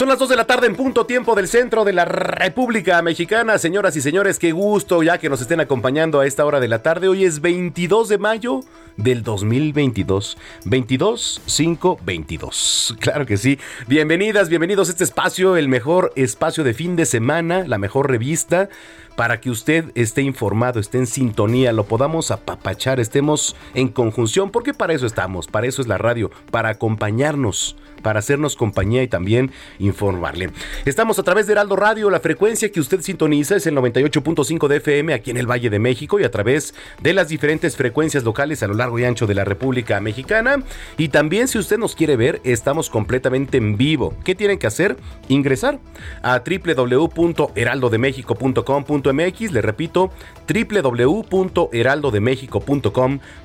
Son las 2 de la tarde en punto tiempo del centro de la República Mexicana. Señoras y señores, qué gusto ya que nos estén acompañando a esta hora de la tarde. Hoy es 22 de mayo del 2022. 22 5 22. Claro que sí. Bienvenidas, bienvenidos a este espacio, el mejor espacio de fin de semana, la mejor revista para que usted esté informado, esté en sintonía, lo podamos apapachar, estemos en conjunción, porque para eso estamos, para eso es la radio, para acompañarnos para hacernos compañía y también informarle. Estamos a través de Heraldo Radio, la frecuencia que usted sintoniza es el 98.5 de FM aquí en el Valle de México y a través de las diferentes frecuencias locales a lo largo y ancho de la República Mexicana. Y también si usted nos quiere ver, estamos completamente en vivo. ¿Qué tienen que hacer? Ingresar a www.heraldodemexico.com.mx, le repito,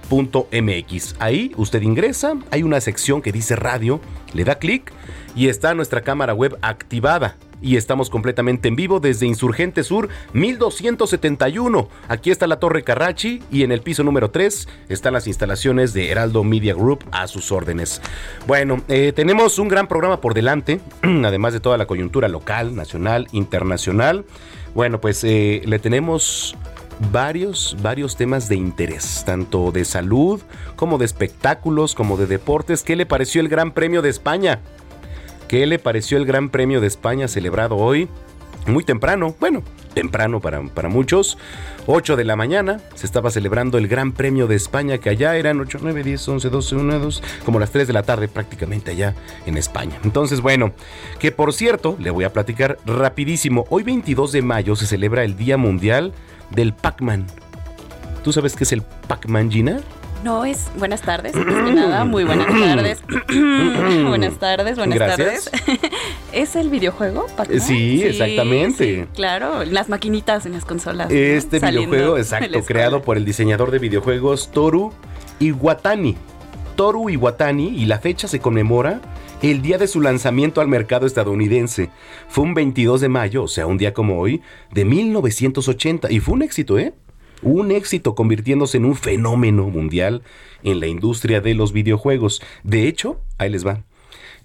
www.heraldodemexico.com.mx. Ahí usted ingresa, hay una sección que dice radio, le da clic y está nuestra cámara web activada. Y estamos completamente en vivo desde Insurgente Sur 1271. Aquí está la Torre Carrachi y en el piso número 3 están las instalaciones de Heraldo Media Group a sus órdenes. Bueno, eh, tenemos un gran programa por delante, además de toda la coyuntura local, nacional, internacional. Bueno, pues eh, le tenemos varios, varios temas de interés, tanto de salud como de espectáculos, como de deportes. ¿Qué le pareció el Gran Premio de España? ¿Qué le pareció el Gran Premio de España celebrado hoy? Muy temprano, bueno, temprano para, para muchos. 8 de la mañana se estaba celebrando el Gran Premio de España, que allá eran 8, 9, 10, 11, 12, 1, 2, como las 3 de la tarde prácticamente allá en España. Entonces, bueno, que por cierto, le voy a platicar rapidísimo. Hoy 22 de mayo se celebra el Día Mundial del Pac-Man. ¿Tú sabes qué es el Pac-Man, Gina? No es. Buenas tardes. nada, muy buenas tardes. buenas tardes, buenas Gracias. tardes. ¿Es el videojuego? Pac-Man? Sí, exactamente. sí, claro, las maquinitas en las consolas. Este videojuego, de exacto, creado por el diseñador de videojuegos Toru Iwatani. Toru Iwatani y la fecha se conmemora el día de su lanzamiento al mercado estadounidense. Fue un 22 de mayo, o sea, un día como hoy, de 1980 y fue un éxito, ¿eh? Un éxito convirtiéndose en un fenómeno mundial en la industria de los videojuegos. De hecho, ahí les va.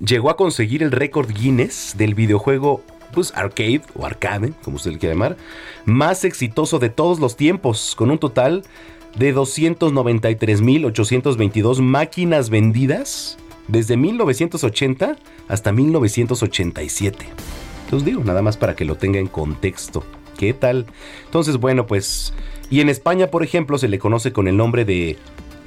Llegó a conseguir el récord Guinness del videojuego pues arcade o arcade, como usted le quiera llamar, más exitoso de todos los tiempos, con un total de 293.822 máquinas vendidas desde 1980 hasta 1987. Entonces digo, nada más para que lo tenga en contexto. ¿Qué tal? Entonces, bueno, pues... Y en España, por ejemplo, se le conoce con el nombre de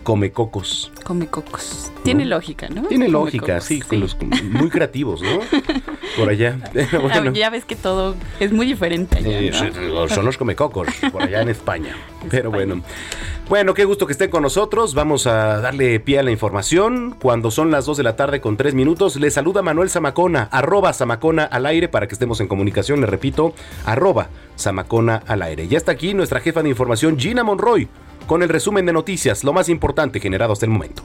Comecocos. Come cocos. Tiene lógica, ¿no? Tiene lógica, sí, con los muy creativos, ¿no? Por allá. Bueno. Ya ves que todo es muy diferente allá, ¿no? son los comecocos por allá en España. Pero bueno. Bueno, qué gusto que estén con nosotros. Vamos a darle pie a la información. Cuando son las 2 de la tarde con 3 minutos, le saluda Manuel Zamacona, arroba Zamacona al aire para que estemos en comunicación. Le repito, arroba Zamacona al aire. Ya está aquí nuestra jefa de información, Gina Monroy, con el resumen de noticias, lo más importante generado hasta el momento.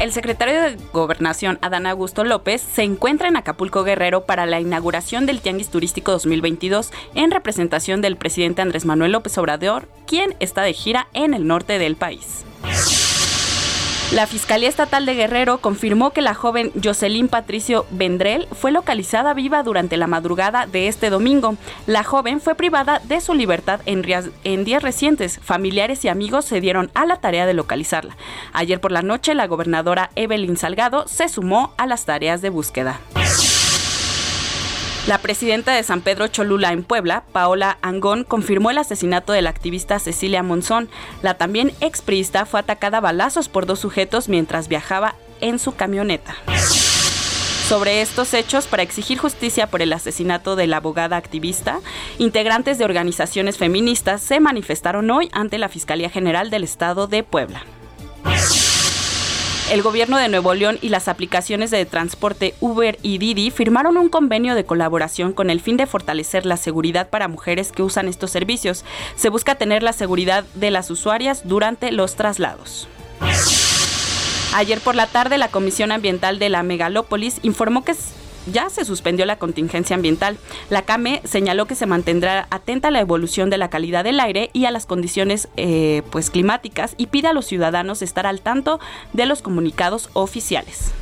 El secretario de Gobernación, Adán Augusto López, se encuentra en Acapulco Guerrero para la inauguración del Tianguis Turístico 2022 en representación del presidente Andrés Manuel López Obrador, quien está de gira en el norte del país. La Fiscalía Estatal de Guerrero confirmó que la joven Jocelyn Patricio Vendrell fue localizada viva durante la madrugada de este domingo. La joven fue privada de su libertad en, en días recientes. Familiares y amigos se dieron a la tarea de localizarla. Ayer por la noche, la gobernadora Evelyn Salgado se sumó a las tareas de búsqueda. La presidenta de San Pedro Cholula en Puebla, Paola Angón, confirmó el asesinato de la activista Cecilia Monzón. La también expriista fue atacada a balazos por dos sujetos mientras viajaba en su camioneta. Sobre estos hechos, para exigir justicia por el asesinato de la abogada activista, integrantes de organizaciones feministas se manifestaron hoy ante la Fiscalía General del Estado de Puebla. El gobierno de Nuevo León y las aplicaciones de transporte Uber y Didi firmaron un convenio de colaboración con el fin de fortalecer la seguridad para mujeres que usan estos servicios. Se busca tener la seguridad de las usuarias durante los traslados. Ayer por la tarde, la Comisión Ambiental de la Megalópolis informó que ya se suspendió la contingencia ambiental. La CAME señaló que se mantendrá atenta a la evolución de la calidad del aire y a las condiciones eh, pues, climáticas y pide a los ciudadanos estar al tanto de los comunicados oficiales.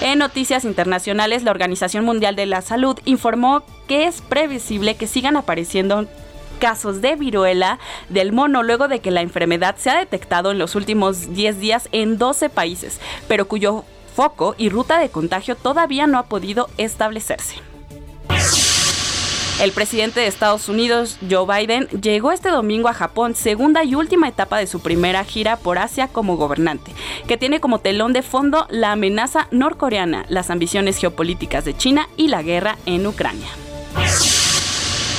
En noticias internacionales, la Organización Mundial de la Salud informó que es previsible que sigan apareciendo casos de viruela del mono luego de que la enfermedad se ha detectado en los últimos 10 días en 12 países, pero cuyo foco y ruta de contagio todavía no ha podido establecerse. El presidente de Estados Unidos, Joe Biden, llegó este domingo a Japón, segunda y última etapa de su primera gira por Asia como gobernante, que tiene como telón de fondo la amenaza norcoreana, las ambiciones geopolíticas de China y la guerra en Ucrania.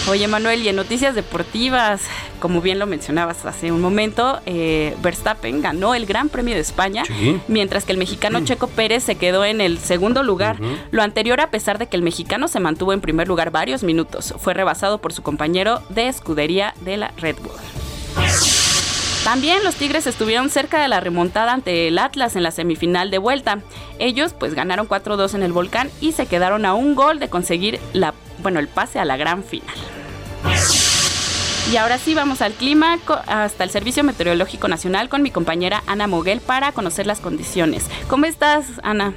Oye Manuel, y en noticias deportivas, como bien lo mencionabas hace un momento, eh, Verstappen ganó el Gran Premio de España, mientras que el mexicano. Checo Pérez se quedó en el segundo lugar. Lo anterior a pesar de que el mexicano se mantuvo en primer lugar varios minutos, fue rebasado por su compañero de escudería de la Red Bull. También los Tigres estuvieron cerca de la remontada ante el Atlas en la semifinal de vuelta. Ellos pues ganaron 4-2 en el Volcán y se quedaron a un gol de conseguir la, bueno, el pase a la gran final. Y ahora sí vamos al clima, hasta el Servicio Meteorológico Nacional con mi compañera Ana Moguel para conocer las condiciones. ¿Cómo estás, Ana?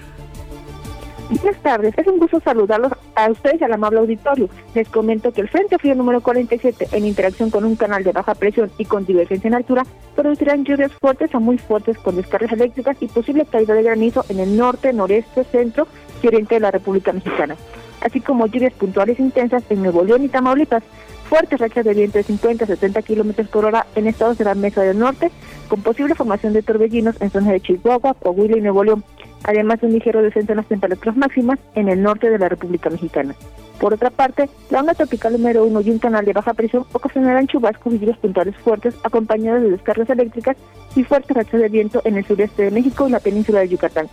Buenas tardes, es un gusto saludarlos a ustedes y al amable auditorio. Les comento que el Frente Frío número 47, en interacción con un canal de baja presión y con divergencia en altura, producirán lluvias fuertes a muy fuertes con descargas eléctricas y posible caída de granizo en el norte, noreste, centro y oriente de la República Mexicana, así como lluvias puntuales intensas en Nuevo León y Tamaulipas, fuertes rachas de viento de 50 a 70 kilómetros por hora en estados de la Mesa del Norte, con posible formación de torbellinos en zonas de Chihuahua, Coahuila y Nuevo León, además de un ligero descenso en las temperaturas máximas en el norte de la República Mexicana. Por otra parte, la onda tropical número 1 y un canal de baja presión ocasionarán chubascos y lluvias puntuales fuertes acompañados de descargas eléctricas y fuertes rachas de viento en el sureste de México y la península de Yucatán,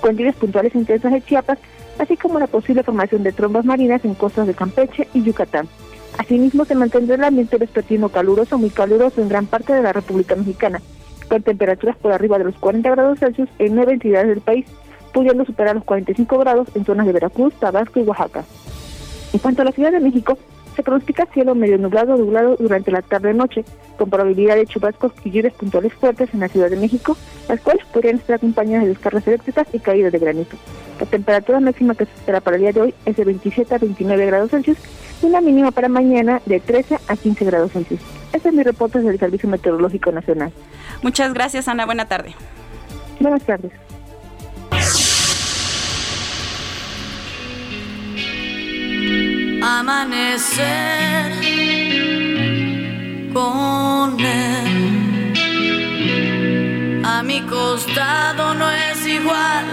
con lluvias puntuales intensas de Chiapas, así como la posible formación de trombas marinas en costas de Campeche y Yucatán. Asimismo, se mantendrá el ambiente vespertino caluroso, muy caluroso en gran parte de la República Mexicana, con temperaturas por arriba de los 40 grados Celsius en nueve entidades del país, pudiendo superar los 45 grados en zonas de Veracruz, Tabasco y Oaxaca. En cuanto a la Ciudad de México, se pronostica cielo medio nublado nublado durante la tarde-noche, con probabilidad de chubascos y lluvias puntuales fuertes en la Ciudad de México, las cuales podrían estar acompañadas de descargas eléctricas y caídas de granizo. La temperatura máxima que se espera para el día de hoy es de 27 a 29 grados Celsius y la mínima para mañana de 13 a 15 grados Celsius. Este es mi reporte del Servicio Meteorológico Nacional. Muchas gracias, Ana. Buena tarde. Buenas tardes. Amanecer con él. A mi costado no es igual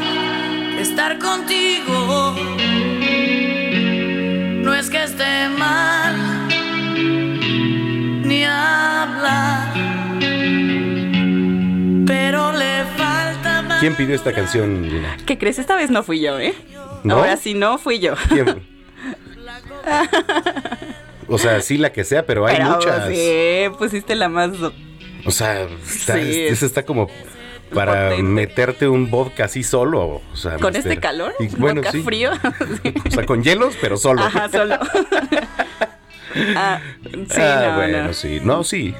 estar contigo no es que esté mal ni hablar, pero le falta más. ¿Quién pidió esta canción, Lina? ¿Qué crees? Esta vez no fui yo, ¿eh? Ahora sí no fui yo. ¿Quién? o sea, sí la que sea, pero hay muchas. Sí, pusiste la más. O sea, esa está como para meterte un vodka así solo. O sea, ¿Con este calor? bueno, ¿Vodka frío? O sea, con hielos, pero solo. Ajá, solo. ah, sí, ah, no, bueno, no. sí. No, sí.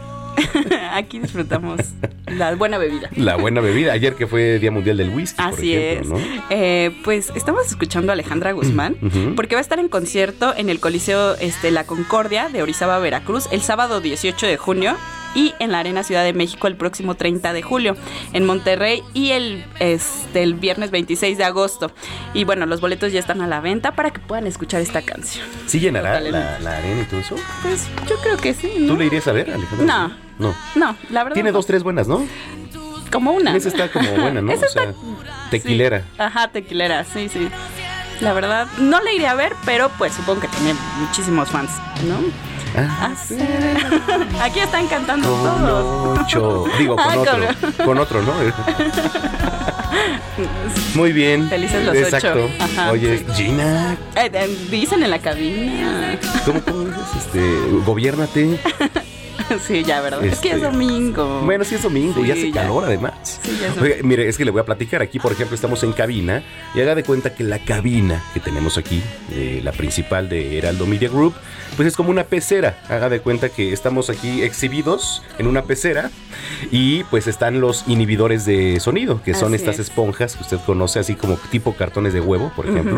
Aquí disfrutamos la buena bebida. La buena bebida. Ayer que fue Día Mundial del Whisky. Así es. Eh, pues estamos escuchando a Alejandra Guzmán porque va a estar en concierto en el Coliseo este, La Concordia de Orizaba, Veracruz, el sábado 18 de junio y en la Arena Ciudad de México el próximo 30 de julio, en Monterrey y el, este, el viernes 26 de agosto. Y bueno, los boletos ya están a la venta para que puedan escuchar esta canción. ¿Sí llenará la, la arena y todo eso? Pues yo creo que sí. ¿no? ¿Tú le irías a ver, Alejandra? No. No. No, la verdad. Tiene no. dos, tres buenas, ¿no? Como una. Esa está como buena, ¿no? Esa O sea, está- tequilera. Sí. Ajá, tequilera, sí, sí. La verdad, no la iré a ver, pero pues supongo que tiene muchísimos fans, ¿no? Ah, Aquí están cantando con todos. ocho. Digo, con Ah, otro. Con otro, ¿no? Muy bien. Felices los Exacto. ocho. Ajá, Oye. Gina, Eh, eh, dicen en la cabina. ¿cómo, cómo dices? Este, gobiérnate. sí, ya, ¿verdad? Es que es Este, domingo. Bueno, sí es domingo y Sí, hace ya. calor además. Sí, ya es Oiga, mire, es que le voy a platicar. Aquí, por ejemplo, estamos en cabina y haga de cuenta que la cabina que tenemos aquí, eh, la principal de Heraldo Media Group, pues es como una pecera. Haga de cuenta que estamos aquí exhibidos en una pecera y pues están los inhibidores de sonido, que son Así estas es. esponjas que usted conoce, así como tipo cartones de huevo, por ejemplo.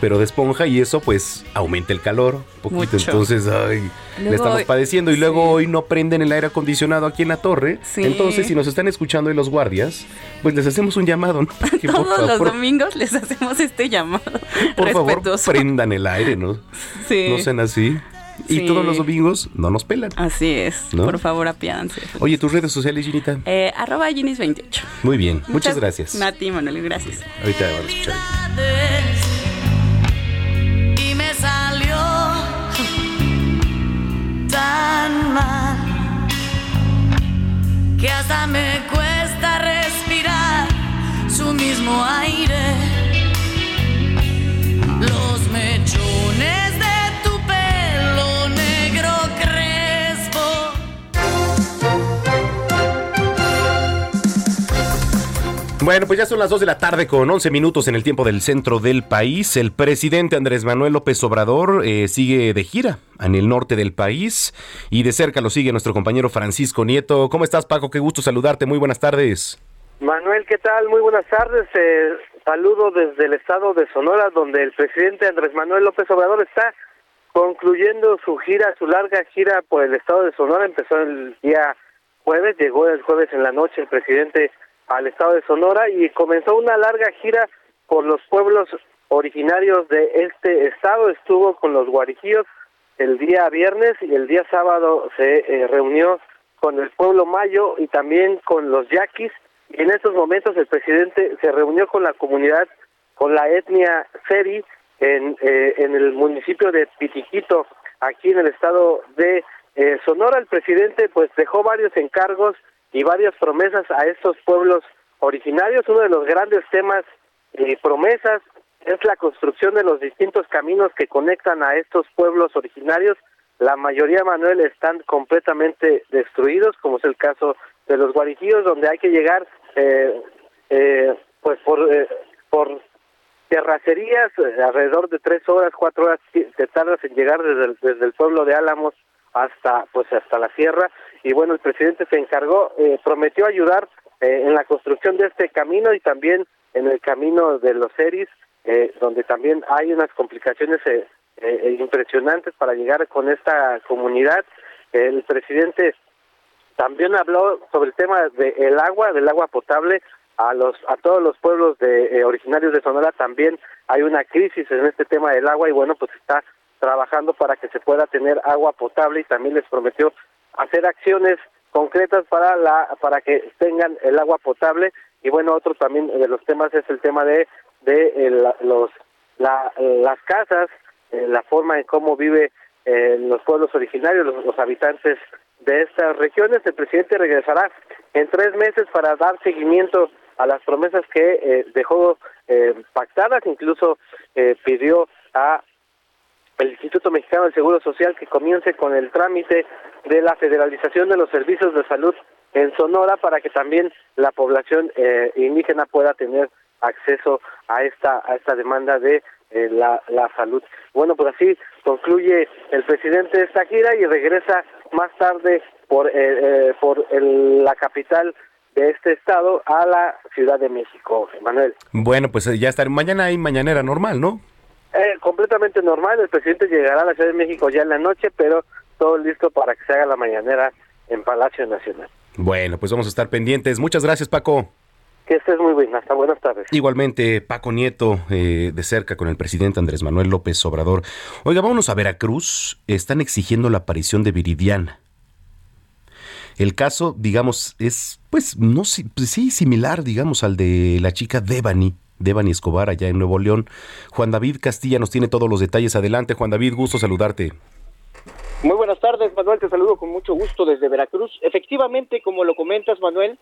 Pero de esponja y eso pues aumenta el calor un poquito. Mucho. Entonces, ay, le estamos padeciendo y sí. luego hoy no prenden el aire acondicionado aquí en la torre. Sí. Entonces, si nos están escuchando hoy los guardias, pues les hacemos un llamado, ¿no? Que Todos los favor, domingos les hacemos este llamado por favor, respetuoso. prendan el aire, ¿no? Sí. No sean así. Y Sí. todos los domingos no nos pelan. Así es. ¿No? Por favor, apiádanse. Oye, tus redes sociales, Ginita. Eh, arroba Ginis28. Muy bien, muchas, gracias. A ti, Manuel, gracias. Ahorita van a escuchar. Tan mal que hasta me cuesta respirar su mismo aire. Bueno, pues ya son las 2 de la tarde con 11 minutos en el tiempo del centro del país. El presidente Andrés Manuel López Obrador eh, sigue de gira en el norte del país y de cerca lo sigue nuestro compañero Francisco Nieto. ¿Cómo estás, Paco? Qué gusto saludarte. Muy buenas tardes. Manuel, ¿qué tal? Muy buenas tardes. Eh, saludo desde el estado de Sonora, donde el presidente Andrés Manuel López Obrador está concluyendo su gira, su larga gira por el estado de Sonora. Empezó el día jueves, llegó el jueves en la noche el presidente al estado de Sonora y comenzó una larga gira por los pueblos originarios de este estado. Estuvo con los guarijíos el día viernes y el día sábado se eh, reunió con el pueblo mayo y también con los yaquis. Y en estos momentos el presidente se reunió con la comunidad, con la etnia Seri, en, eh, en el municipio de Pitiquito, aquí en el estado de eh, Sonora. El presidente pues dejó varios encargos y varias promesas a estos pueblos originarios. Uno de los grandes temas y promesas es la construcción de los distintos caminos que conectan a estos pueblos originarios. La mayoría, Manuel, están completamente destruidos, como es el caso de los guarijíos, donde hay que llegar eh, eh, pues por, eh, por terracerías, eh, alrededor de tres horas, cuatro horas te tardas en llegar desde desde el pueblo de Álamos hasta pues hasta la sierra. Y bueno el presidente se encargó eh, prometió ayudar eh, en la construcción de este camino y también en el camino de los Eris eh, donde también hay unas complicaciones eh, eh, impresionantes para llegar con esta comunidad. El presidente también habló sobre el tema del agua del agua potable a los a todos los pueblos de eh, originarios de Sonora. También hay una crisis en este tema del agua y bueno pues está trabajando para que se pueda tener agua potable y también les prometió hacer acciones concretas para la para que tengan el agua potable. Y bueno otro también de los temas es el tema de de eh, los la, las casas eh, la forma en cómo vive eh, los pueblos originarios los, los habitantes de estas regiones. El presidente regresará en tres meses para dar seguimiento a las promesas que eh, dejó eh, pactadas. Incluso eh, pidió a el Instituto Mexicano del Seguro Social que comience con el trámite de la federalización de los servicios de salud en Sonora para que también la población eh, indígena pueda tener acceso a esta a esta demanda de eh, la, la salud. Bueno, pues así concluye el presidente esta gira y regresa más tarde por eh, eh, por el- la capital de este estado a la Ciudad de México, Manuel. Bueno, pues eh, ya estar mañana hay mañanera normal, ¿no? Eh, completamente normal, el presidente llegará a la Ciudad de México ya en la noche, pero todo listo para que se haga la mañanera en Palacio Nacional. Bueno, pues vamos a estar pendientes. Muchas gracias, Paco. Que estés muy bien. Hasta buenas tardes. Igualmente, Paco Nieto, eh, de cerca con el presidente Andrés Manuel López Obrador. Oiga, vámonos a Veracruz. Están exigiendo la aparición de Viridiana. El caso, digamos, es, pues, no pues sí, similar, digamos, al de la chica Devani, Devani Escobar, allá en Nuevo León. Juan David Castilla nos tiene todos los detalles. Adelante, Juan David, gusto saludarte. Muy buenas tardes, Manuel, te saludo con mucho gusto desde Veracruz. Efectivamente, como lo comentas, Manuel,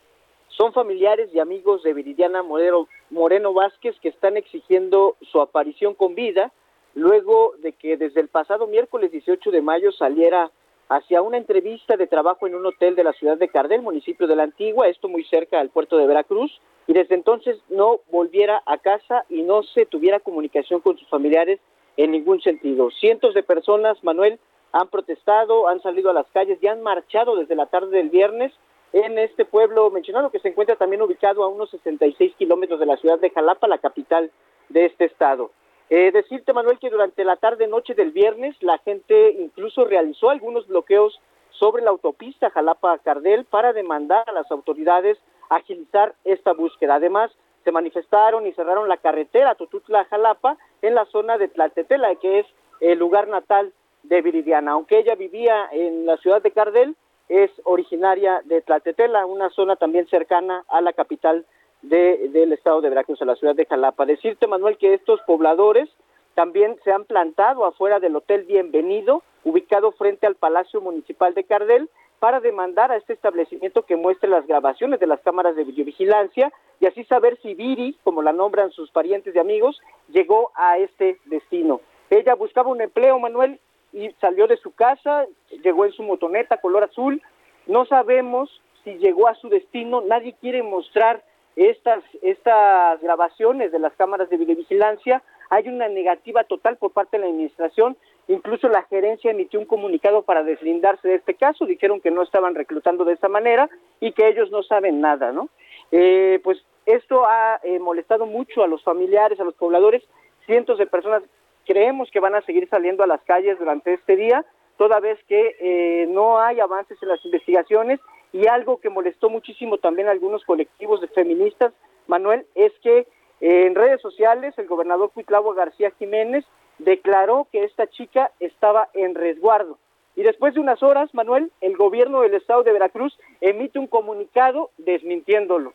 son familiares y amigos de Viridiana Moreno, Moreno Vázquez que están exigiendo su aparición con vida luego de que desde el pasado miércoles 18 de mayo saliera hacia una entrevista de trabajo en un hotel de la ciudad de Cardel, municipio de la Antigua, esto muy cerca al puerto de Veracruz, y desde entonces no volviera a casa y no se tuviera comunicación con sus familiares en ningún sentido. Cientos de personas, Manuel, han protestado, han salido a las calles y han marchado desde la tarde del viernes en este pueblo mencionado que se encuentra también ubicado a unos 66 kilómetros de la ciudad de Jalapa, la capital de este estado. Eh, decirte, Manuel, que durante la tarde-noche del viernes la gente incluso realizó algunos bloqueos sobre la autopista Jalapa-Cardel para demandar a las autoridades agilizar esta búsqueda. Además, se manifestaron y cerraron la carretera Tututla-Jalapa en la zona de Tlaltetela, que es el lugar natal de Viridiana. Aunque ella vivía en la ciudad de Cardel, es originaria de Tlatetela, una zona también cercana a la capital del estado de Veracruz, a la ciudad de Jalapa. Decirte, Manuel, que estos pobladores también se han plantado afuera del Hotel Bienvenido, ubicado frente al Palacio Municipal de Cardel, para demandar a este establecimiento que muestre las grabaciones de las cámaras de videovigilancia y así saber si Viri, como la nombran sus parientes y amigos, llegó a este destino. Ella buscaba un empleo, Manuel, y salió de su casa, llegó en su motoneta color azul. No sabemos si llegó a su destino, nadie quiere mostrar estas, estas grabaciones de las cámaras de videovigilancia. Hay una negativa total por parte de la administración. Incluso la gerencia emitió un comunicado para deslindarse de este caso. Dijeron que no estaban reclutando de esa manera y que ellos no saben nada, ¿no? Eh, pues esto ha eh, molestado mucho a los familiares, a los pobladores. Cientos de personas creemos que van a seguir saliendo a las calles durante este día, toda vez que eh, no hay avances en las investigaciones y algo que molestó muchísimo también a algunos colectivos de feministas, Manuel, es que eh, en redes sociales el gobernador Cuitlavo García Jiménez declaró que esta chica estaba en resguardo. Y después de unas horas, Manuel, el gobierno del estado de Veracruz emite un comunicado desmintiéndolo.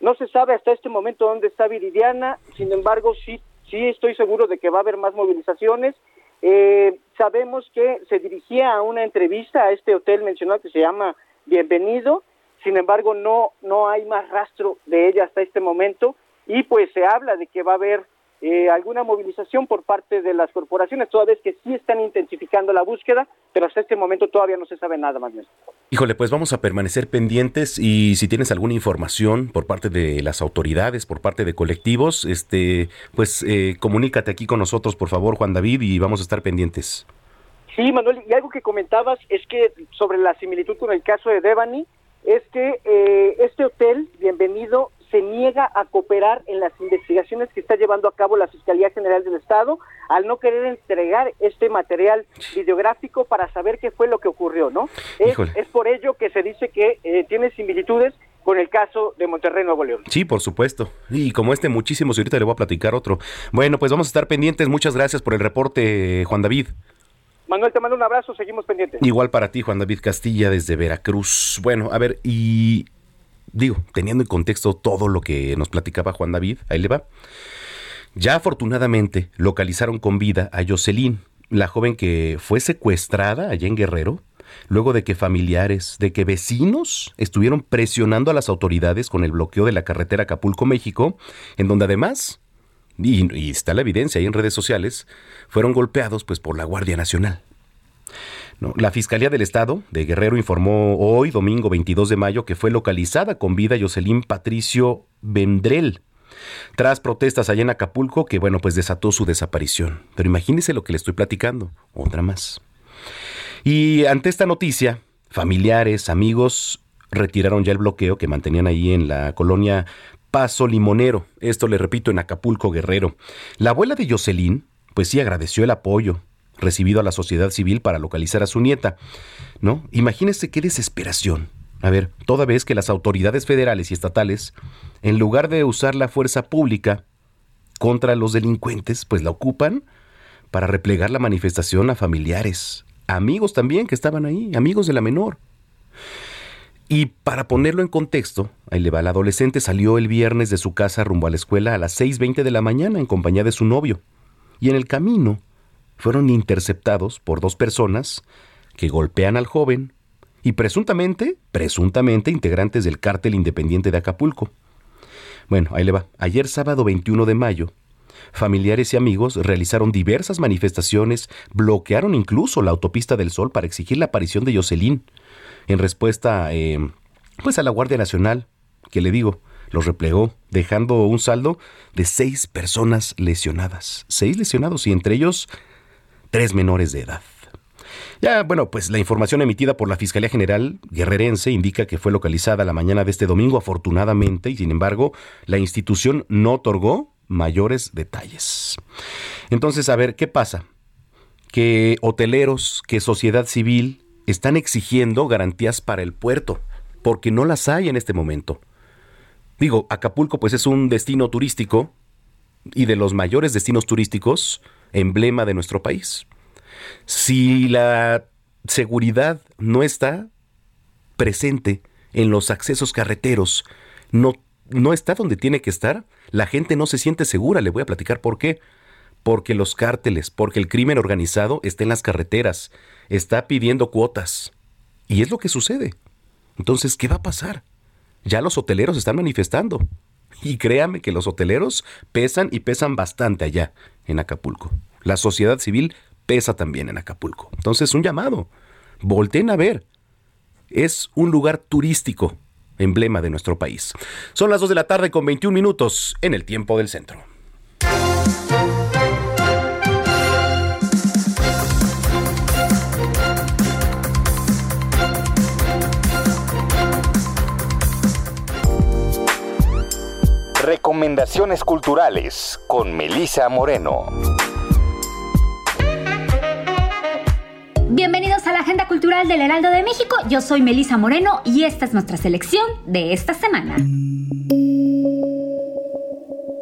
No se sabe hasta este momento dónde está Viridiana, sin embargo, sí sí estoy seguro de que va a haber más movilizaciones. Eh, sabemos que se dirigía a una entrevista a este hotel mencionado que se llama Bienvenido, sin embargo no, no hay más rastro de ella hasta este momento y pues se habla de que va a haber eh, alguna movilización por parte de las corporaciones, toda vez que sí están intensificando la búsqueda, pero hasta este momento todavía no se sabe nada más. Bien. Híjole, pues vamos a permanecer pendientes y si tienes alguna información por parte de las autoridades, por parte de colectivos, este, pues eh, comunícate aquí con nosotros, por favor, Juan David, y vamos a estar pendientes. Sí, Manuel, y algo que comentabas es que sobre la similitud con el caso de Devani, es que eh, este hotel, bienvenido, se niega a cooperar en las investigaciones que está llevando a cabo la Fiscalía General del Estado al no querer entregar este material videográfico para saber qué fue lo que ocurrió, ¿no? Es, por ello que se dice que eh, tiene similitudes con el caso de Monterrey, Nuevo León. Sí, por supuesto. Y como este, muchísimos. Y ahorita le voy a platicar otro. Bueno, pues vamos a estar pendientes. Muchas gracias por el reporte, Juan David. Manuel, te mando un abrazo, seguimos pendientes. Igual para ti, Juan David Castilla, desde Veracruz. Bueno, a ver, y digo, teniendo en contexto todo lo que nos platicaba Juan David, ahí le va. Ya afortunadamente localizaron con vida a Jocelyn, la joven que fue secuestrada allá en Guerrero, luego de que familiares, de que vecinos estuvieron presionando a las autoridades con el bloqueo de la carretera Acapulco-México, en donde además, y, y, está la evidencia ahí en redes sociales, fueron golpeados pues por la Guardia Nacional. La Fiscalía del Estado de Guerrero informó hoy, domingo 22 de mayo, que fue localizada con vida Jocelyn Patricio Vendrell, tras protestas allá en Acapulco, que bueno, pues desató su desaparición. Pero imagínese lo que le estoy platicando, otra más. Y ante esta noticia, familiares, amigos retiraron ya el bloqueo que mantenían ahí en la colonia Paso Limonero. Esto le repito en Acapulco Guerrero. La abuela de Jocelyn, pues sí agradeció el apoyo recibido a la sociedad civil para localizar a su nieta. ¿No? Imagínense qué desesperación. A ver, toda vez que las autoridades federales y estatales, en lugar de usar la fuerza pública contra los delincuentes, pues la ocupan para replegar la manifestación a familiares, amigos también que estaban ahí, amigos de la menor. Y para ponerlo en contexto, ahí adolescente salió el viernes de su casa rumbo a la escuela a las 6.20 de la mañana en compañía de su novio. Y en el camino fueron interceptados por dos personas que golpean al joven y presuntamente, presuntamente integrantes del cártel independiente de Acapulco. Bueno, ahí le va. Ayer sábado 21 de mayo, familiares y amigos realizaron diversas manifestaciones, bloquearon incluso la autopista del Sol para exigir la aparición de Jocelyn, en respuesta eh, pues a la Guardia Nacional, que le digo, los replegó, dejando un saldo de seis personas lesionadas. Seis lesionados y entre ellos tres menores de edad. Ya, bueno, pues la información emitida por la Fiscalía General Guerrerense indica que fue localizada la mañana de este domingo, afortunadamente, y sin embargo, la institución no otorgó mayores detalles. Entonces, a ver, ¿qué pasa? Que hoteleros, que sociedad civil están exigiendo garantías para el puerto, porque no las hay en este momento. Digo, Acapulco pues es un destino turístico y de los mayores destinos turísticos, emblema de nuestro país. Si la seguridad no está presente en los accesos carreteros, no, no está donde tiene que estar, la gente no se siente segura. Le voy a platicar por qué. Porque los cárteles, porque el crimen organizado está en las carreteras, está pidiendo cuotas. Y es lo que sucede. Entonces, ¿qué va a pasar? Ya los hoteleros están manifestando. Y créame que los hoteleros pesan y pesan bastante allá en Acapulco. La sociedad civil pesa también en Acapulco. Entonces, un llamado. Volten a ver. Es un lugar turístico, emblema de nuestro país. Son las 2 de la tarde con 21 minutos en el tiempo del centro. Recomendaciones culturales con Melisa Moreno. Bienvenidos a la Agenda Cultural del Heraldo de México. Yo soy Melisa Moreno y esta es nuestra selección de esta semana.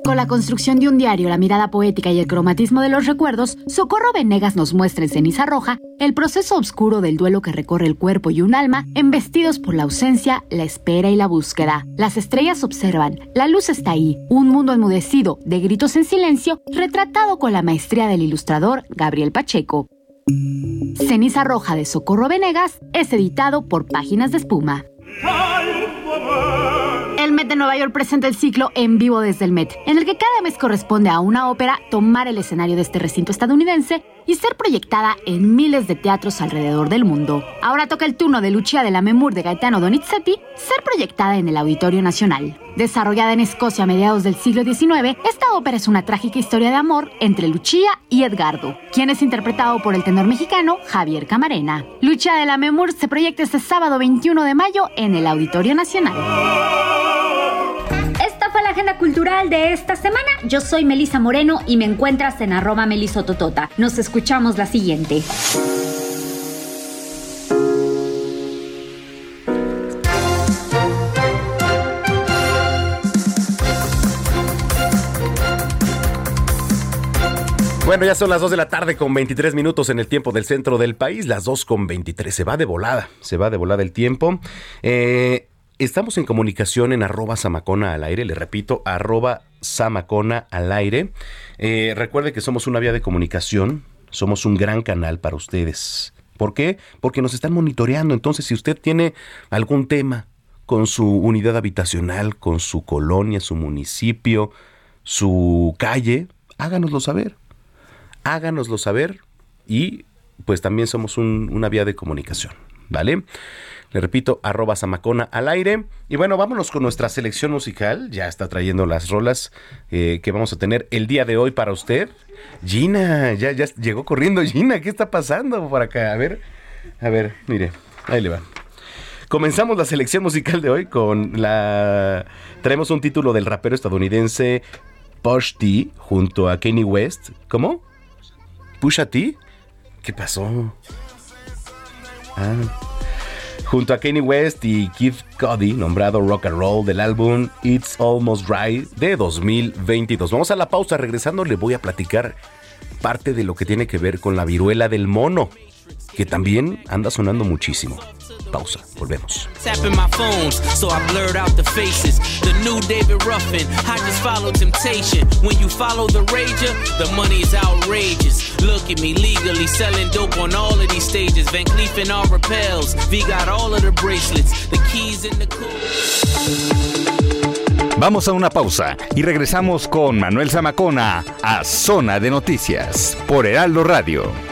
Con la construcción de un diario, la mirada poética y el cromatismo de los recuerdos, Socorro Venegas nos muestra en ceniza roja el proceso oscuro del duelo que recorre el cuerpo y un alma, embestidos por la ausencia, la espera y la búsqueda. Las estrellas observan, la luz está ahí, un mundo enmudecido, de gritos en silencio, retratado con la maestría del ilustrador Gabriel Pacheco. Ceniza Roja de Socorro Venegas es editado por Páginas de Espuma. De Nueva York presenta el ciclo En vivo desde el Met, en el que cada mes corresponde a una ópera tomar el escenario de este recinto estadounidense y ser proyectada en miles de teatros alrededor del mundo. Ahora toca el turno de Lucia de la Memur de Gaetano Donizetti ser proyectada en el Auditorio Nacional. Desarrollada en Escocia a mediados del siglo XIX, esta ópera es una trágica historia de amor entre Lucia y Edgardo, quien es interpretado por el tenor mexicano Javier Camarena. Lucia de la Memur se proyecta este sábado 21 de mayo en el Auditorio Nacional. Agenda cultural de esta semana. Yo soy Melisa Moreno y me encuentras en arroba melisototota. Nos escuchamos la siguiente. Bueno, ya son las 2 de la tarde con 23 minutos en el tiempo del centro del país, las 2 con 23. Se va de volada, se va de volada el tiempo. Eh, estamos en comunicación en arroba samacona al aire, le repito, arroba samacona al aire. Eh, recuerde que somos una vía de comunicación, somos un gran canal para ustedes. ¿Por qué? Porque nos están monitoreando. Entonces, si usted tiene algún tema con su unidad habitacional, con su colonia, su municipio, su calle, háganoslo saber háganoslo saber y pues también somos una vía de comunicación, ¿vale? Le repito, arroba Samacona al aire. Y bueno, vámonos con nuestra selección musical. Ya está trayendo las rolas eh, que vamos a tener el día de hoy para usted. Gina, ya, ya llegó corriendo Gina. ¿Qué está pasando por acá? A ver, a ver, mire, ahí le va. Comenzamos la selección musical de hoy con la... Traemos un título del rapero estadounidense Push T junto a Kanye West. ¿Cómo? Pusha T. ¿Qué pasó? Ah. Junto a Kanye West y Keith Cody, nombrado rock and roll del álbum It's Almost Right de 2022. Vamos a la pausa, regresando le voy a platicar parte de lo que tiene que ver con la viruela del mono, que también anda sonando muchísimo. Pausa, volvemos. Look at me legally selling dope on all of these stages. Van Cleef and all repels. V got all of the bracelets, the keys in the cool. Vamos a una pausa y regresamos con Manuel Zamacona a Zona de Noticias por Heraldo Radio.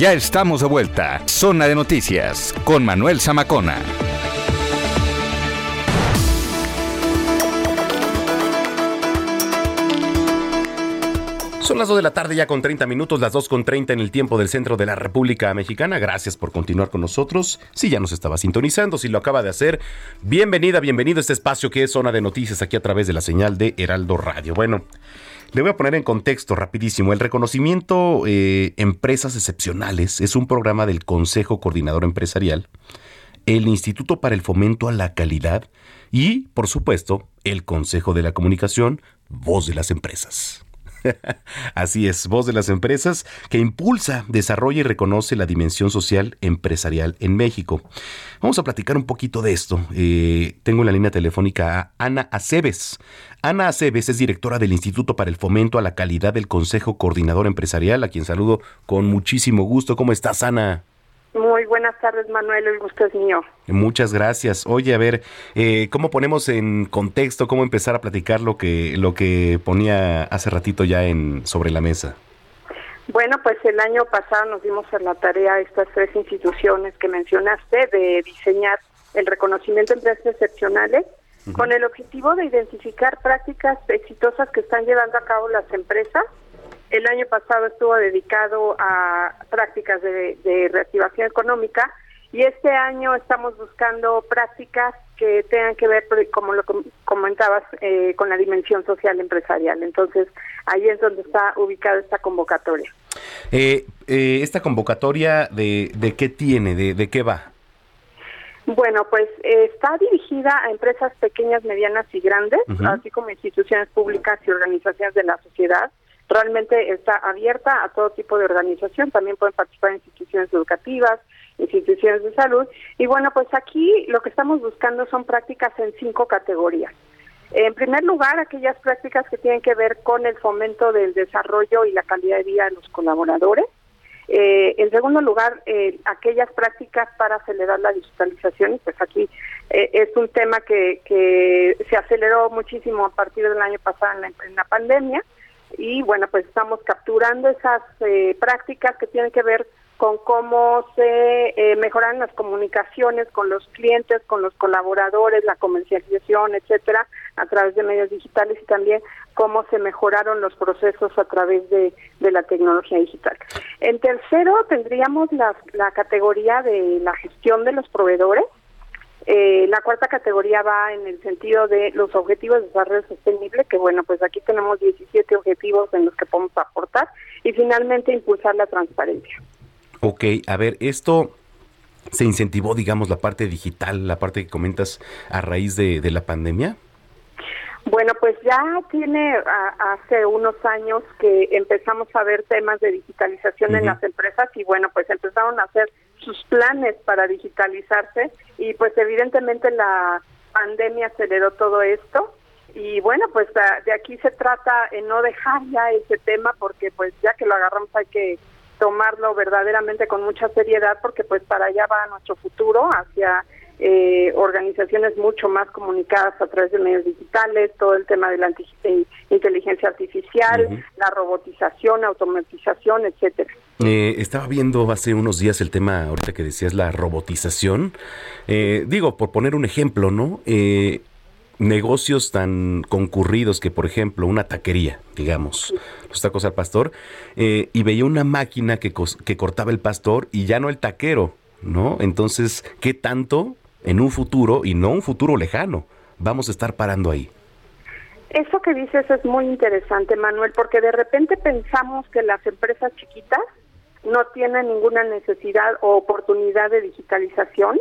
Ya estamos de vuelta. Zona de Noticias con Manuel Zamacona. Son las 2 de la tarde ya con 30 minutos, las 2 con 30 en el tiempo del centro de la República Mexicana. Gracias por continuar con nosotros. Si ya nos estaba sintonizando, si lo acaba de hacer, bienvenida, bienvenido a este espacio que es Zona de Noticias aquí a través de la señal de Heraldo Radio. Bueno, le voy a poner en contexto rapidísimo. El reconocimiento eh, Empresas Excepcionales es un programa del Consejo Coordinador Empresarial, el Instituto para el Fomento a la Calidad y, por supuesto, el Consejo de la Comunicación, Voz de las Empresas. Así es, voz de las empresas que impulsa, desarrolla y reconoce la dimensión social empresarial en México. Vamos a platicar un poquito de esto. Eh, tengo en la línea telefónica a Ana Aceves. Ana Aceves es directora del Instituto para el Fomento a la Calidad del Consejo Coordinador Empresarial, a quien saludo con muchísimo gusto. ¿Cómo estás, Ana? Muy buenas tardes, Manuel. El gusto es mío. Muchas gracias. Oye, a ver, eh, ¿cómo ponemos en contexto, cómo empezar a platicar lo que, lo que ponía hace ratito ya en sobre la mesa? Bueno, pues el año pasado nos dimos a la tarea estas tres instituciones que mencionaste de diseñar el reconocimiento de empresas excepcionales con el objetivo de identificar prácticas exitosas que están llevando a cabo las empresas el año pasado estuvo dedicado a prácticas de, reactivación económica y este año estamos buscando prácticas que tengan que ver, como lo comentabas, eh, con la dimensión social empresarial. Entonces, ahí es donde está ubicada esta convocatoria. Eh, eh, ¿Esta convocatoria de, de qué tiene? De, de qué va? Bueno, pues está dirigida a empresas pequeñas, medianas y grandes, así como instituciones públicas y organizaciones de la sociedad realmente está abierta a todo tipo de organización, también pueden participar instituciones educativas, instituciones de salud. Y bueno, pues aquí lo que estamos buscando son prácticas en cinco categorías. En primer lugar, aquellas prácticas que tienen que ver con el fomento del desarrollo y la calidad de vida de los colaboradores. Eh, en segundo lugar, eh, aquellas prácticas para acelerar la digitalización, pues aquí eh, es un tema que, que se aceleró muchísimo a partir del año pasado en la, en la pandemia. Y bueno, pues estamos capturando esas eh, prácticas que tienen que ver con cómo se eh, mejoran las comunicaciones con los clientes, con los colaboradores, la comercialización, etcétera, a través de medios digitales y también cómo se mejoraron los procesos a través de, de la tecnología digital. En tercero tendríamos la, categoría de la gestión de los proveedores, eh, la cuarta categoría va en el sentido de los objetivos de desarrollo sostenible, que bueno, pues aquí tenemos 17 objetivos en los que podemos aportar y finalmente impulsar la transparencia. Ok, a ver, esto se incentivó, digamos, la parte digital, la parte que comentas a raíz de, de la pandemia. Bueno, pues ya tiene hace unos años que empezamos a ver temas de digitalización en las empresas y bueno, pues empezaron a hacer sus planes para digitalizarse y pues evidentemente la pandemia aceleró todo esto y bueno, pues de aquí se trata en no dejar ya ese tema porque pues ya que lo agarramos hay que tomarlo verdaderamente con mucha seriedad porque pues para allá va nuestro futuro hacia eh, organizaciones mucho más comunicadas a través de medios digitales, todo el tema de la eh, inteligencia artificial, la robotización, automatización, etcétera. Eh, estaba viendo hace unos días el tema, ahorita que decías la robotización. digo, por poner un ejemplo, ¿no? Negocios tan concurridos que, por ejemplo, una taquería, digamos, los tacos al pastor, y veía una máquina que, que cortaba el pastor y ya no el taquero, ¿no? Entonces, ¿qué tanto en un futuro, y no un futuro lejano, vamos a estar parando ahí. Eso que dices es muy interesante, Manuel, porque de repente pensamos que las empresas chiquitas no tienen ninguna necesidad o oportunidad de digitalización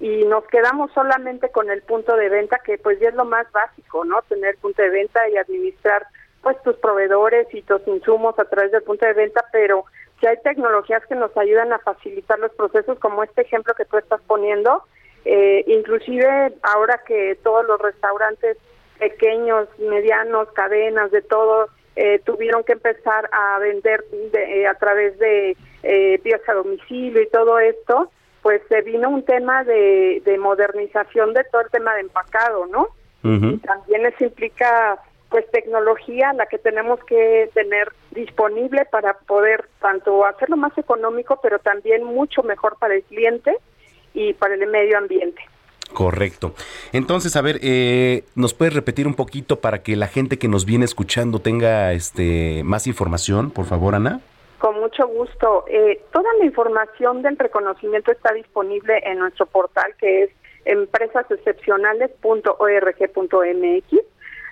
y nos quedamos solamente con el punto de venta, que pues ya es lo más básico, ¿no? Tener punto de venta y administrar pues tus proveedores y tus insumos a través del punto de venta, pero si hay tecnologías que nos ayudan a facilitar los procesos, como este ejemplo que tú estás poniendo, eh, inclusive ahora que todos los restaurantes pequeños, medianos, cadenas, de todo, eh, tuvieron que empezar a vender eh, a través de eh, a domicilio y todo esto, pues se vino un tema de, modernización de todo el tema de empacado, ¿no? también eso implica pues tecnología la que tenemos que tener disponible para poder tanto hacerlo más económico, pero también mucho mejor para el cliente y para el medio ambiente. Correcto. Entonces, a ver, eh, ¿nos puedes repetir un poquito para que la gente que nos viene escuchando tenga este más información, por favor, Ana? Con mucho gusto. Eh, toda la información del reconocimiento está disponible en nuestro portal que es empresasexcepcionales.org.mx.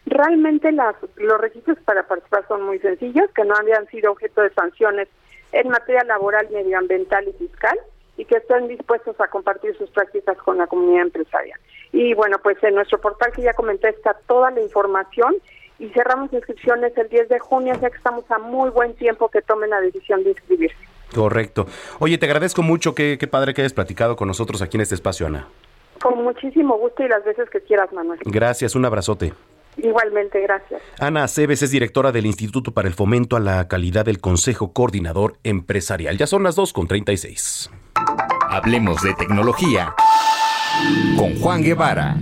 Realmente las, los registros para participar son muy sencillos, que no habían sido objeto de sanciones en materia laboral, medioambiental y fiscal y que estén dispuestos a compartir sus prácticas con la comunidad empresarial. Y bueno, pues en nuestro portal que ya comenté está toda la información y cerramos inscripciones el 10 de junio, ya que estamos a muy buen tiempo que tomen la decisión de inscribirse. Correcto. Oye, te agradezco mucho, qué, qué padre que hayas platicado con nosotros aquí en este espacio, Ana. Con muchísimo gusto y las veces que quieras, Manuel. Gracias, un abrazote. Igualmente, gracias. Ana Aceves es directora del Instituto para el Fomento a la Calidad del Consejo Coordinador Empresarial. Ya son las 2 con 36. Hablemos de tecnología con Juan Guevara.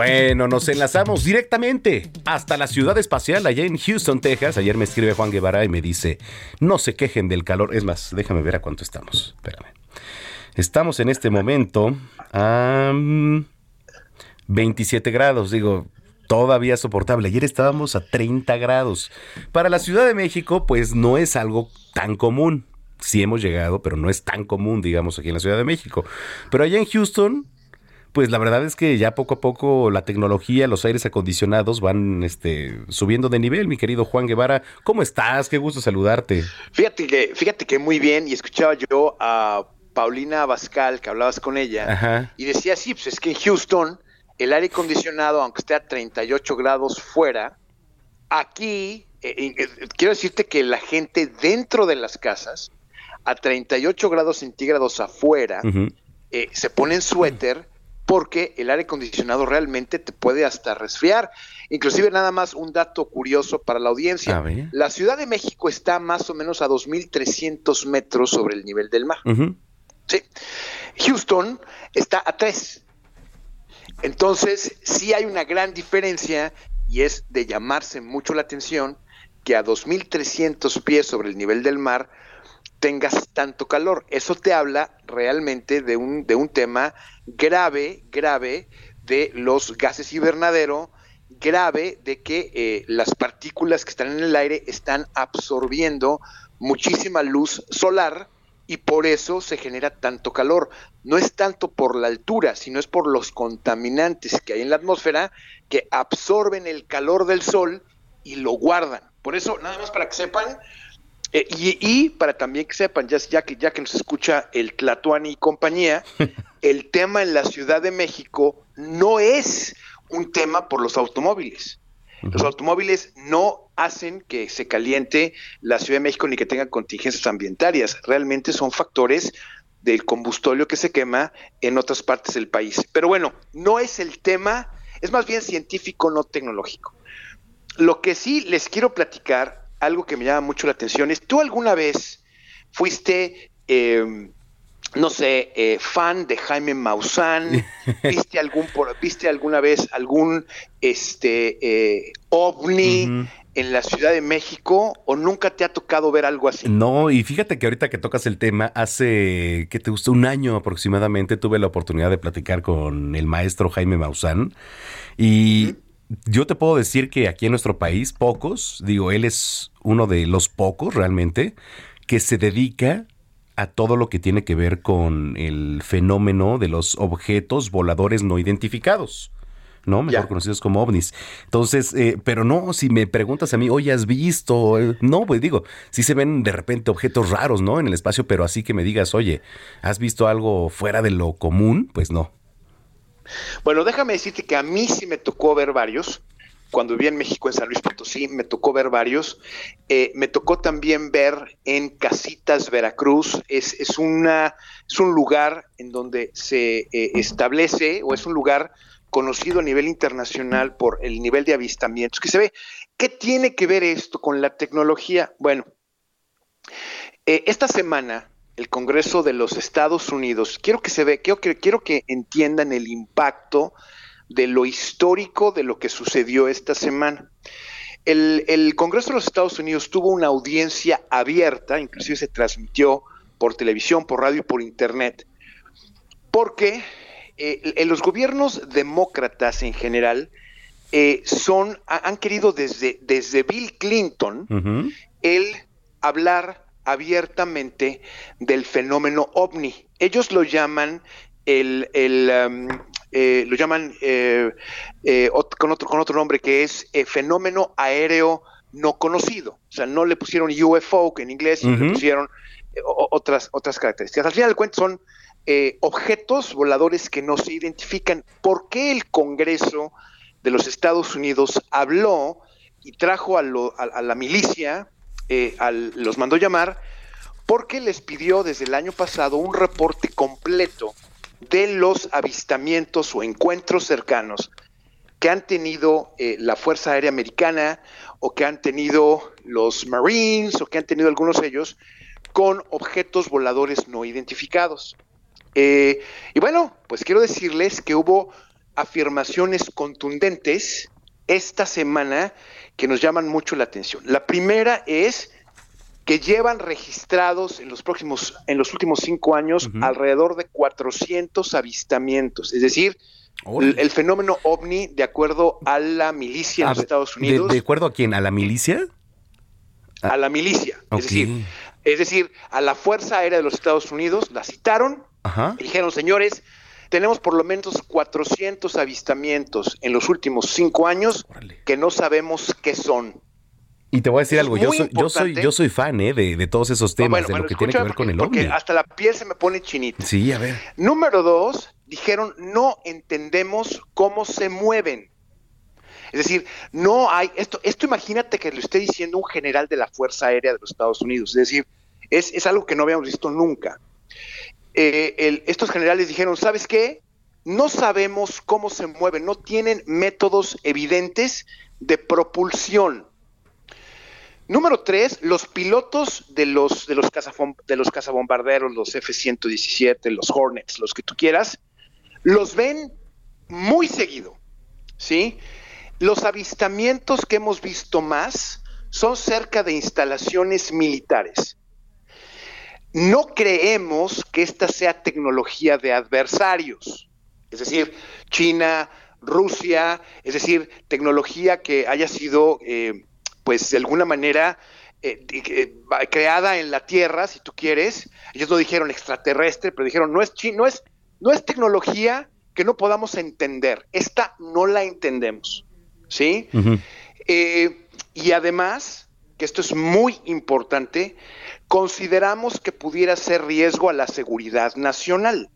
Bueno, nos enlazamos directamente hasta la ciudad espacial allá en Houston, Texas. Ayer me escribe Juan Guevara y me dice, no se quejen del calor. Es más, déjame ver a cuánto estamos. Espérame. Estamos en este momento a 27 grados. Digo, todavía soportable. Ayer estábamos a 30 grados. Para la Ciudad de México, pues no es algo tan común. Sí hemos llegado, pero no es tan común, digamos, aquí en la Ciudad de México. Pero allá en Houston, pues la verdad es que ya poco a poco la tecnología, los aires acondicionados van este, subiendo de nivel, mi querido Juan Guevara. ¿Cómo estás? Qué gusto saludarte. Fíjate que, fíjate que muy bien, y escuchaba yo a Paulina Abascal, que hablabas con ella, y decía, sí, pues es que en Houston el aire acondicionado, aunque esté a 38 grados fuera, aquí, eh, eh, quiero decirte que la gente dentro de las casas, a 38 grados centígrados afuera, eh, se pone en suéter porque el aire acondicionado realmente te puede hasta resfriar. Inclusive nada más un dato curioso para la audiencia. La Ciudad de México está más o menos a 2.300 metros sobre el nivel del mar. Sí. Houston está a 3. Entonces, sí hay una gran diferencia y es de llamarse mucho la atención que a 2.300 pies sobre el nivel del mar tengas tanto calor. Eso te habla realmente de un, de un tema grave, grave de los gases invernadero, grave de que eh, las partículas que están en el aire están absorbiendo muchísima luz solar y por eso se genera tanto calor. No es tanto por la altura, sino es por los contaminantes que hay en la atmósfera que absorben el calor del sol y lo guardan. Por eso, nada más para que sepan, eh, y, para también que sepan, ya, ya, que, ya que nos escucha el Tlatuani y compañía, el tema en la Ciudad de México no es un tema por los automóviles. Los automóviles no hacen que se caliente la Ciudad de México ni que tenga contingencias ambientarias. Realmente son factores del combustorio que se quema en otras partes del país. Pero bueno, no es el tema, es más bien científico, no tecnológico. Lo que sí les quiero platicar algo que me llama mucho la atención es, ¿tú alguna vez fuiste, em, no sé, eh, fan de Jaime Maussan? ¿Viste, algún, ¿Viste alguna vez algún este, eh, ovni? en la Ciudad de México o nunca te ha tocado ver algo así? No, y fíjate que ahorita que tocas el tema, hace, ¿qué te gustó? Un año aproximadamente tuve la oportunidad de platicar con el maestro Jaime Maussan y yo te puedo decir que aquí en nuestro país, pocos, digo, él es uno de los pocos realmente, que se dedica a todo lo que tiene que ver con el fenómeno de los objetos voladores no identificados. ¿no? Mejor conocidos como ovnis. Entonces, eh, pero no, si me preguntas a mí, oye, ¿has visto? No, pues digo, sí se ven de repente objetos raros, ¿no? En el espacio, pero así que me digas, oye, ¿has visto algo fuera de lo común? Pues no. Bueno, déjame decirte que a mí sí me tocó ver varios. Cuando viví en México, en San Luis Potosí, me tocó ver varios. Eh, me tocó también ver en Casitas, Veracruz. Es, es, una, es un lugar en donde se eh, establece, o es un lugar conocido a nivel internacional por el nivel de avistamientos que se ve. ¿Qué tiene que ver esto con la tecnología? Bueno, eh, esta semana el Congreso de los Estados Unidos, quiero que se ve, quiero que, quiero que entiendan el impacto de lo histórico de lo que sucedió esta semana. El, el, Congreso de los Estados Unidos tuvo una audiencia abierta, inclusive se transmitió por televisión, por radio y por internet, porque eh, los gobiernos demócratas en general eh, son, han querido desde, desde Bill Clinton el hablar abiertamente del fenómeno ovni. Ellos lo llaman el, um, eh, lo llaman con, otro, con otro nombre que es fenómeno aéreo no conocido. O sea, no le pusieron UFO en inglés, sino le pusieron otras, otras características. Al final del cuento son eh, objetos voladores que no se identifican. ¿Por qué el Congreso de los Estados Unidos habló y trajo a, la milicia, eh, los mandó llamar, porque les pidió desde el año pasado un reporte completo de los avistamientos o encuentros cercanos que han tenido eh, la Fuerza Aérea Americana o que han tenido los Marines o que han tenido algunos de ellos con objetos voladores no identificados. Eh, y bueno, pues quiero decirles que hubo afirmaciones contundentes esta semana que nos llaman mucho la atención. La primera es que llevan registrados en los próximos, en los últimos cinco años, alrededor de 400 avistamientos. Es decir, el, fenómeno ovni, de acuerdo a la milicia en los Estados Unidos. De, acuerdo a quién? ¿A la milicia? A la milicia. Es decir, es decir, a la Fuerza Aérea de los Estados Unidos, la citaron dijeron, señores, tenemos por lo menos 400 avistamientos en los últimos cinco años que no sabemos qué son. Y te voy a decir algo, yo soy, yo soy, yo soy fan ¿eh? de, todos esos temas, de lo que tiene que ver con el porque hasta la piel se me pone chinita. Sí, a ver. Número dos, dijeron, no entendemos cómo se mueven. Es decir, no hay, esto, esto imagínate que lo esté diciendo un general de la Fuerza Aérea de los Estados Unidos. Es decir, es, es algo que no habíamos visto nunca. Eh, estos generales dijeron, ¿sabes qué? No sabemos cómo se mueven, no tienen métodos evidentes de propulsión. Número tres, los pilotos de los, de los, de los cazabombarderos, los F-117, los Hornets, los que tú quieras, los ven muy seguido, ¿sí? Los avistamientos que hemos visto más son cerca de instalaciones militares. No creemos que esta sea tecnología de adversarios, es decir, China, Rusia, es decir, tecnología que haya sido, eh, pues de alguna manera, eh, eh, creada en la Tierra, si tú quieres. Ellos no dijeron extraterrestre, pero dijeron no es, no es, no es tecnología que no podamos entender. Esta no la entendemos, ¿sí? y además, que esto es muy importante, consideramos que pudiera ser riesgo a la seguridad nacional.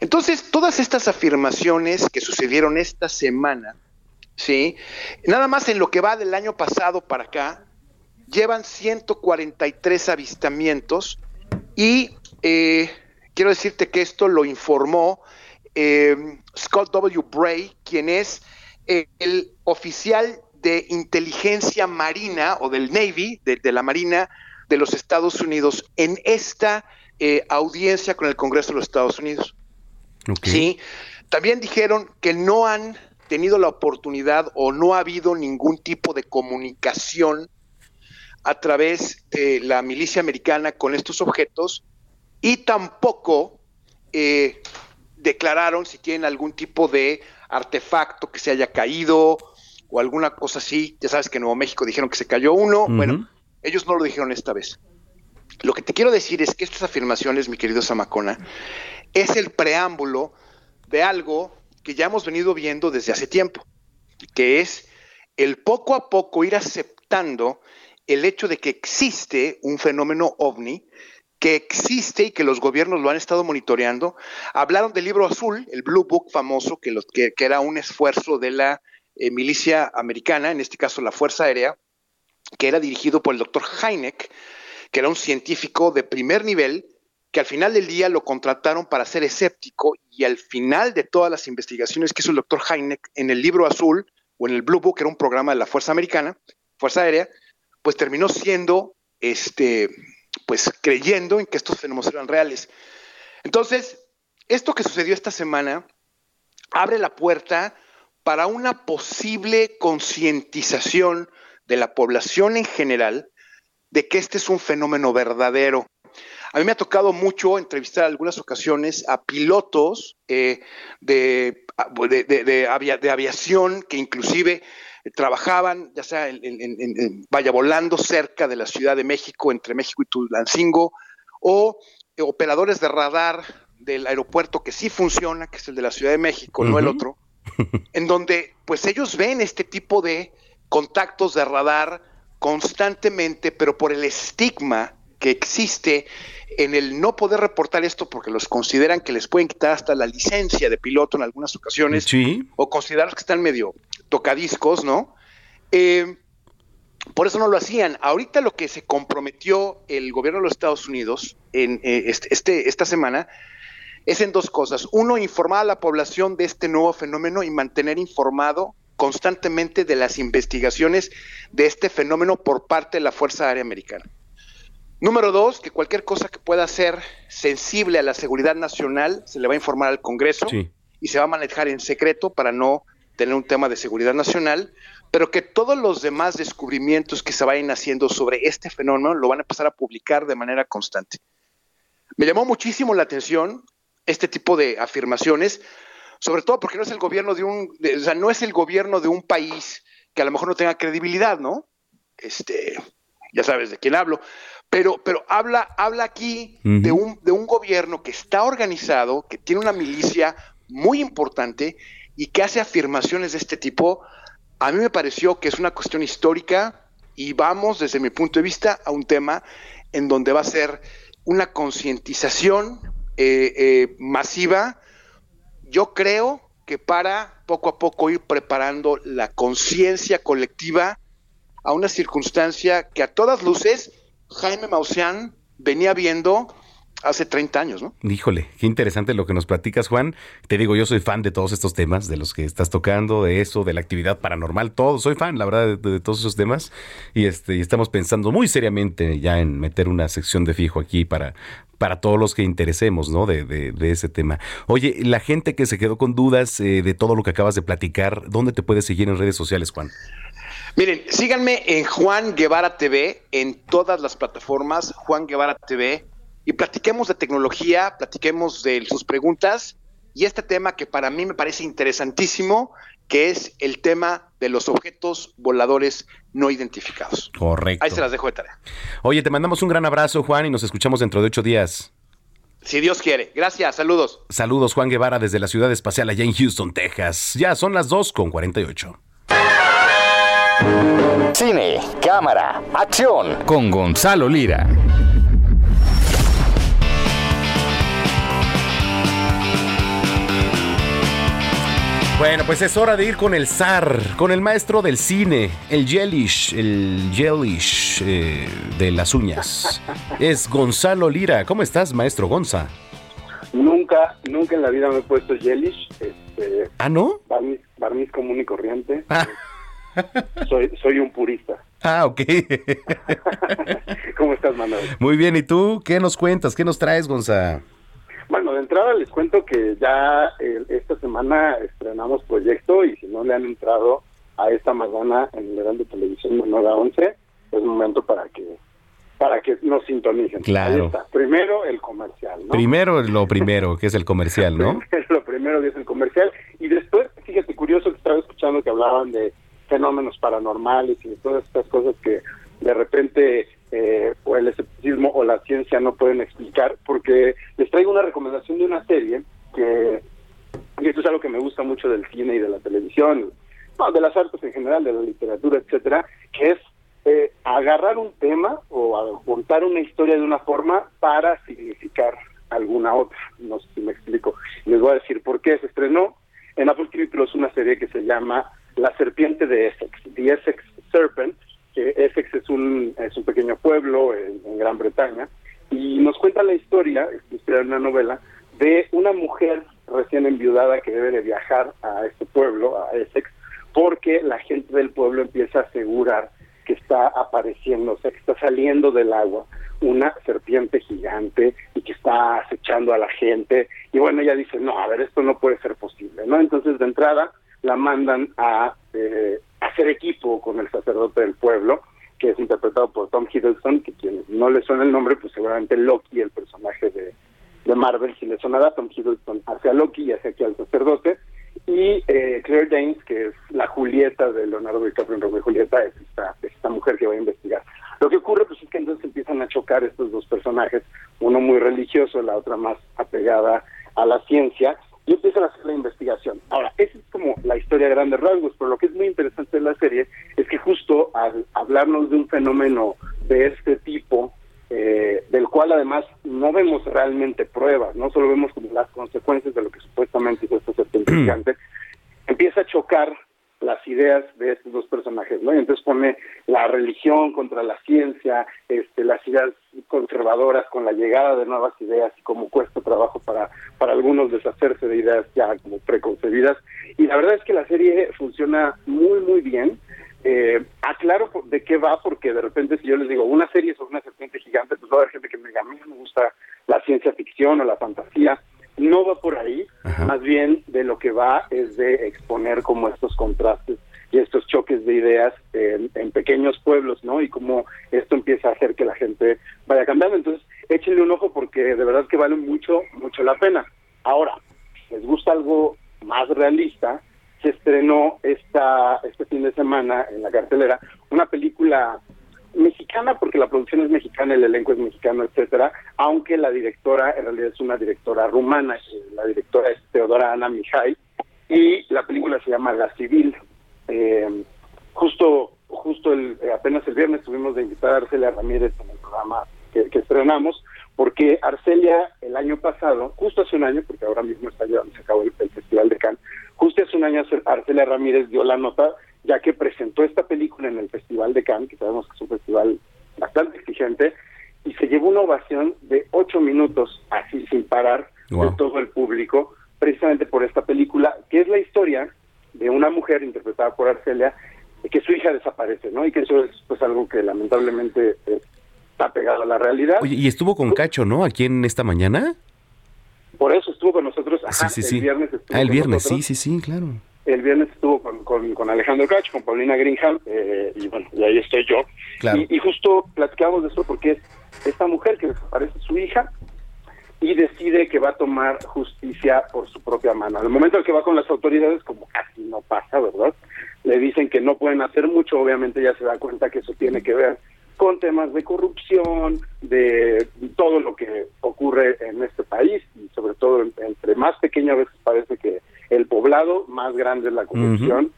Entonces, todas estas afirmaciones que sucedieron esta semana, ¿sí? Nada más en lo que va del año pasado para acá, llevan 143 avistamientos y eh, quiero decirte que esto lo informó eh, Scott W. Bray, quien es el oficial de inteligencia marina o del Navy, de la Marina de los Estados Unidos en esta eh, audiencia con el Congreso de los Estados Unidos. Sí, también dijeron que no han tenido la oportunidad o no ha habido ningún tipo de comunicación a través de la milicia americana con estos objetos y tampoco eh, declararon si tienen algún tipo de artefacto que se haya caído o alguna cosa así. Ya sabes que en Nuevo México dijeron que se cayó uno. Bueno, ellos no lo dijeron esta vez. Lo que te quiero decir es que estas afirmaciones, mi querido Samacona, es el preámbulo de algo que ya hemos venido viendo desde hace tiempo, que es el poco a poco ir aceptando el hecho de que existe un fenómeno ovni, que existe y que los gobiernos lo han estado monitoreando. Hablaron del libro azul, el Blue Book famoso, que, que, era un esfuerzo de la eh, milicia americana, en este caso la Fuerza Aérea, que era dirigido por el doctor Heineck, que era un científico de primer nivel, que al final del día lo contrataron para ser escéptico y al final de todas las investigaciones que hizo el doctor Heineck en el libro azul o en el Blue Book, que era un programa de la Fuerza Americana, Fuerza Aérea, pues terminó siendo, este, pues creyendo en que estos fenómenos eran reales. Entonces, esto que sucedió esta semana abre la puerta para una posible concientización de la población en general de que este es un fenómeno verdadero. A mí me ha tocado mucho entrevistar en algunas ocasiones a pilotos eh, de, de, aviación que inclusive trabajaban, ya sea en, vaya volando cerca de la Ciudad de México, entre México y Tulancingo, o operadores de radar del aeropuerto que sí funciona, que es el de la Ciudad de México, no el otro, en donde pues ellos ven este tipo de contactos de radar constantemente, pero por el estigma que existe en el no poder reportar esto porque los consideran que les pueden quitar hasta la licencia de piloto en algunas ocasiones, o considerar que están medio tocadiscos, ¿no? Eh, por eso no lo hacían. Ahorita lo que se comprometió el gobierno de los Estados Unidos en eh, este, este, esta semana es en dos cosas. Uno, informar a la población de este nuevo fenómeno y mantener informado constantemente de las investigaciones de este fenómeno por parte de la Fuerza Aérea Americana. Número dos, que cualquier cosa que pueda ser sensible a la seguridad nacional se le va a informar al Congreso y se va a manejar en secreto para no tener un tema de seguridad nacional, pero que todos los demás descubrimientos que se vayan haciendo sobre este fenómeno lo van a empezar a publicar de manera constante. Me llamó muchísimo la atención este tipo de afirmaciones, sobre todo porque no es el gobierno de un, o sea, no es el gobierno de un país que a lo mejor no tenga credibilidad, ¿no? Este, ya sabes de quién hablo, pero, pero habla, habla aquí de, un, de un gobierno que está organizado, que tiene una milicia muy importante y que hace afirmaciones de este tipo. A mí me pareció que es una cuestión histórica y vamos, desde mi punto de vista, a un tema en donde va a ser una concientización eh, eh, masiva yo creo que para poco a poco ir preparando la conciencia colectiva a una circunstancia que a todas luces Jaime Maussan venía viendo hace 30 años, ¿no? Híjole, qué interesante lo que nos platicas, Juan. Te digo, yo soy fan de todos estos temas, de los que estás tocando, de eso, de la actividad paranormal, todo. Soy fan, la verdad, de, todos esos temas. Y, este, y estamos pensando muy seriamente ya en meter una sección de fijo aquí para, para todos los que interesemos, ¿no? De, ese tema. Oye, la gente que se quedó con dudas eh, de todo lo que acabas de platicar, ¿dónde te puedes seguir en redes sociales, Juan? Miren, síganme en Juan Guevara TV, en todas las plataformas, Juan Guevara TV y platiquemos de tecnología, platiquemos de sus preguntas y este tema que para mí me parece interesantísimo, que es el tema de los objetos voladores no identificados. Correcto. Ahí se las dejo de tarea. Oye, te mandamos un gran abrazo, Juan, y nos escuchamos dentro de ocho días. Si Dios quiere. Gracias, saludos. Saludos, Juan Guevara, desde la ciudad espacial allá en Houston, Texas. Ya son las 2 con 48. Cine, cámara, acción. Con Gonzalo Lira. Bueno, pues es hora de ir con el zar, con el maestro del cine, el Jellish, el Jellish eh, de las uñas. Es Gonzalo Lira. ¿Cómo estás, maestro Gonza? Nunca, nunca en la vida me he puesto Jellish. Este, ¿Ah, no? Barniz, común y corriente. Ah. Soy, soy un purista. Ah, ok. ¿Cómo estás, Manuel? Muy bien, ¿y tú? ¿Qué nos cuentas? ¿Qué nos traes, Gonza? Bueno, de entrada les cuento que ya eh, esta semana estrenamos proyecto y si no le han entrado a esta mañana en el Heraldo Televisión de 9 a 11, es momento para que para que nos sintonicen. Claro. Primero el comercial, ¿no? Primero lo primero, que es el comercial, ¿no? lo primero que es el comercial y después, fíjate escuchando que hablaban de fenómenos paranormales y de todas estas cosas que de repente eh, o el escepticismo o la ciencia no pueden explicar, porque les traigo una recomendación de una serie que, y esto es algo que me gusta mucho del cine y de la televisión, de las artes en general, de la literatura, etcétera, que es eh, agarrar un tema o contar una historia de una forma para significar alguna otra. No sé si me explico. Les voy a decir por qué se estrenó en Apple TV Plus una serie que se llama La Serpiente de Essex, The Essex Serpent, que Essex es un, es un pequeño pueblo en, Gran Bretaña, y nos cuenta la historia, es una novela, de una mujer recién enviudada que debe de viajar a este pueblo, a Essex, porque la gente del pueblo empieza a asegurar que está apareciendo, o sea, que está saliendo del agua una serpiente gigante y que está acechando a la gente. Y bueno, ella dice, no, a ver, esto no puede ser posible, ¿no? Entonces, de entrada, la mandan a eh, hacer equipo con el sacerdote del pueblo, que es interpretado por Tom Hiddleston, que quien no le suena el nombre, pues seguramente Loki, el personaje de, de Marvel, si le sonará, Tom Hiddleston hace a Loki y hace aquí al sacerdote, y eh, Claire Danes, que es la Julieta de Leonardo DiCaprio en Romeo y Julieta, es esta, esta mujer que va a investigar. Lo que ocurre pues es que entonces empiezan a chocar estos dos personajes, uno muy religioso, la otra más apegada a la ciencia, y empiezan a hacer la investigación. Ahora, esa es como la historia de grandes rasgos, pero lo que es muy interesante de la serie es que justo al hablarnos de un fenómeno de este tipo, eh, del cual además no vemos realmente pruebas, no solo vemos como las consecuencias de lo que supuestamente es esta serpiente gigante, empieza a chocar las ideas de estos dos personajes, ¿no? Y entonces pone la religión contra la ciencia, este, las ideas conservadoras con la llegada de nuevas ideas y cómo cuesta trabajo para, para algunos deshacerse de ideas ya como preconcebidas. Y la verdad es que la serie funciona muy, muy bien. Eh, aclaro de qué va, porque de repente si yo les digo una serie sobre una serpiente gigante, pues va a haber gente que me diga, a mí no me gusta la ciencia ficción o la fantasía no va por ahí, más bien de lo que va es de exponer como estos contrastes y estos choques de ideas en, pequeños pueblos, ¿no? Y cómo esto empieza a hacer que la gente vaya cambiando. Entonces, échenle un ojo porque de verdad que vale mucho, mucho la pena. Ahora, les gusta algo más realista, se estrenó esta, este fin de semana en la cartelera una película mexicana porque la producción es mexicana, el elenco es mexicano, etcétera, aunque la directora en realidad es una directora rumana, la directora es Teodora Ana Mijay y la película se llama La Civil. Eh, justo justo el, eh, apenas el viernes tuvimos de invitar a Arcelia Ramírez en el programa que, estrenamos, porque Arcelia el año pasado, justo hace un año, porque ahora mismo está llevando a cabo el, el Festival de Cannes, justo hace un año Arcelia Ramírez dio la nota ya que presentó esta película en el Festival de Cannes, que sabemos que es un festival bastante exigente, y se llevó una ovación de ocho minutos, así sin parar, de todo el público, precisamente por esta película, que es la historia de una mujer interpretada por Arcelia, que su hija desaparece, ¿no? Y que eso es pues algo que lamentablemente está pegado a la realidad. Oye, y estuvo con Cacho, ¿no? Aquí en esta mañana. Por eso estuvo con nosotros. sí, sí, sí. El viernes ah, el viernes, sí, sí, sí, claro. El viernes estuvo con, con, Alejandro Cacho, con Paulina Greenham, eh, y bueno, y ahí estoy yo. Y, justo platicamos de esto porque es esta mujer que desaparece su hija y decide que va a tomar justicia por su propia mano. Al momento en que va con las autoridades, como casi no pasa, ¿verdad? Le dicen que no pueden hacer mucho, obviamente ya se da cuenta que eso tiene que ver con temas de corrupción, de todo lo que ocurre en este país y sobre todo entre más pequeña a veces parece que el poblado, más grande es la corrupción.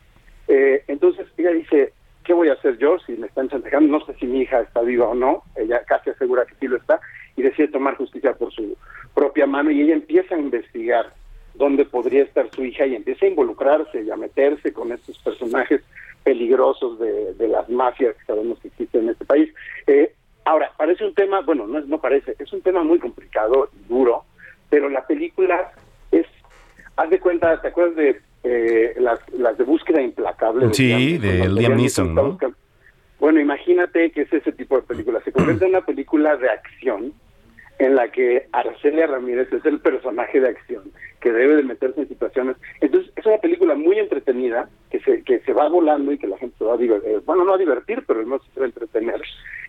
Eh, entonces ella dice, ¿qué voy a hacer yo si me están chantajeando? No sé si mi hija está viva o no, ella casi asegura que sí lo está, y decide tomar justicia por su propia mano y ella empieza a investigar dónde podría estar su hija y empieza a involucrarse y a meterse con estos personajes peligrosos de, las mafias que sabemos que existen en este país. Eh, ahora, parece un tema, bueno, no, no parece, es un tema muy complicado y duro, pero la película haz de cuenta, ¿te acuerdas de eh, las, las de búsqueda implacable? sí, de Liam Neeson, ¿no? Bueno, imagínate que es ese tipo de película. Se convierte en una película de acción en la que Arcelia Ramírez es el personaje de acción que debe de meterse en situaciones. Entonces, es una película muy entretenida que se, que se va volando y que la gente se va a divertir. Eh, bueno, no a divertir, pero no se va a entretener.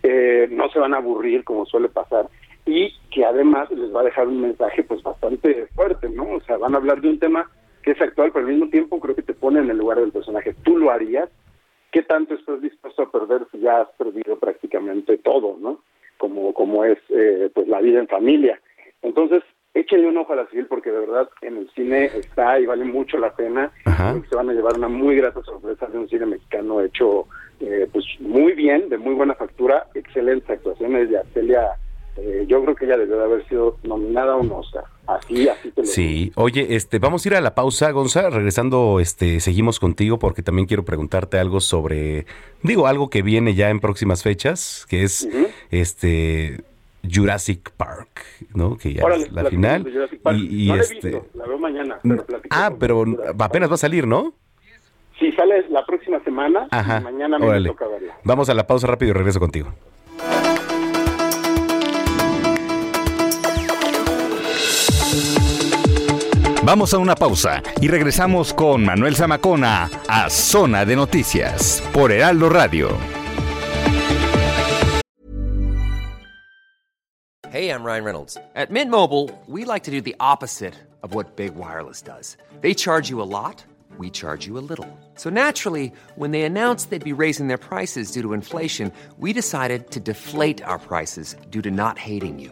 Eh, no se van a aburrir como suele pasar. Y que además les va a dejar un mensaje pues bastante fuerte, ¿no? O sea, van a hablar de un tema que es actual, pero al mismo tiempo creo que te pone en el lugar del personaje. ¿Tú lo harías? ¿Qué tanto estás dispuesto a perder si ya has perdido prácticamente todo, ¿no? Como, como es eh, pues la vida en familia. Entonces, échenle un ojo a la civil porque de verdad en el cine está y vale mucho la pena. se van a llevar una muy grata sorpresa de un cine mexicano hecho eh, pues muy bien, de muy buena factura, excelentes actuaciones de Arcelia. Eh, yo creo que ella debió de haber sido nominada a un Oscar. Así, así te lo Sí, oye, este, vamos a ir a la pausa, Gonza. Regresando, este, seguimos contigo porque también quiero preguntarte algo sobre, digo, algo que viene ya en próximas fechas, que es, este, Jurassic Park, ¿no? Que ya es la final. Y, este... la veo mañana. ah, pero apenas va a salir, ¿no? Sí, sale la próxima semana. Ajá. mañana me toca verla. Vamos a la pausa rápido y regreso contigo. Vamos a una pausa y regresamos con Manuel Zamacona a Zona de Noticias por Heraldo Radio. Hey, I'm Ryan Reynolds. At Mint Mobile, we like to do the opposite of what Big Wireless does. They charge you a lot, we charge you a little. So naturally, when they announced they'd be raising their prices due to inflation, we decided to deflate our prices due to not hating you.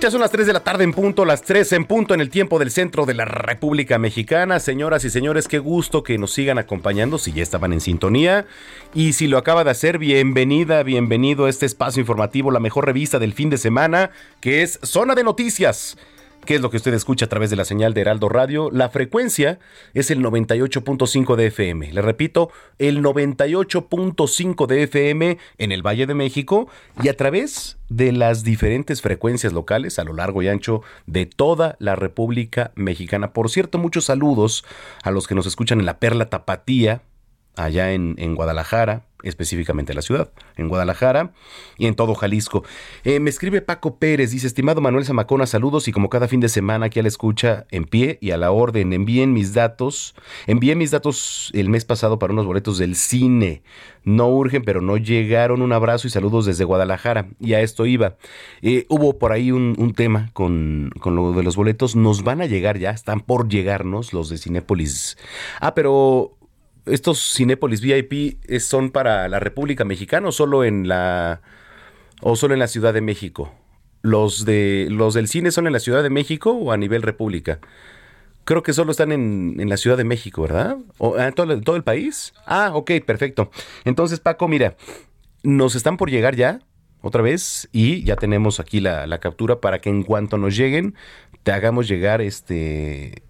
Ya son las 3 de la tarde en punto, las 3 en punto en el tiempo del centro de la República Mexicana. Señoras y señores, qué gusto que nos sigan acompañando si ya estaban en sintonía. Y si lo acaba de hacer, bienvenida, bienvenido a este espacio informativo, la mejor revista del fin de semana, que es Zona de Noticias ¿Qué es lo que usted escucha a través de la señal de Heraldo Radio? La frecuencia es el 98.5 de FM. Le repito, el 98.5 de FM en el Valle de México y a través de las diferentes frecuencias locales a lo largo y ancho de toda la República Mexicana. Por cierto, muchos saludos a los que nos escuchan en la Perla Tapatía, allá en, en Guadalajara, específicamente la ciudad, en Guadalajara y en todo Jalisco. Eh, me escribe Paco Pérez, dice, estimado Manuel Zamacona, saludos y como cada fin de semana aquí a la escucha, en pie y a la orden, envíen mis datos, envié mis datos el mes pasado para unos boletos del cine, no urgen, pero no llegaron, un abrazo y saludos desde Guadalajara, y a esto iba. Eh, hubo por ahí un, tema con, con lo de los boletos, nos van a llegar ya, están por llegarnos los de Cinépolis. Ah, pero estos Cinépolis VIP son para la República Mexicana o solo en la o solo en la Ciudad de México. Los de los del cine son en la Ciudad de México o a nivel República. Creo que solo están en, en la Ciudad de México, ¿verdad? ¿O en ah, todo, todo el país? Ah, ok, perfecto. Entonces, Paco, mira, nos están por llegar ya, otra vez, y ya tenemos aquí la, la captura para que en cuanto nos lleguen, te hagamos llegar este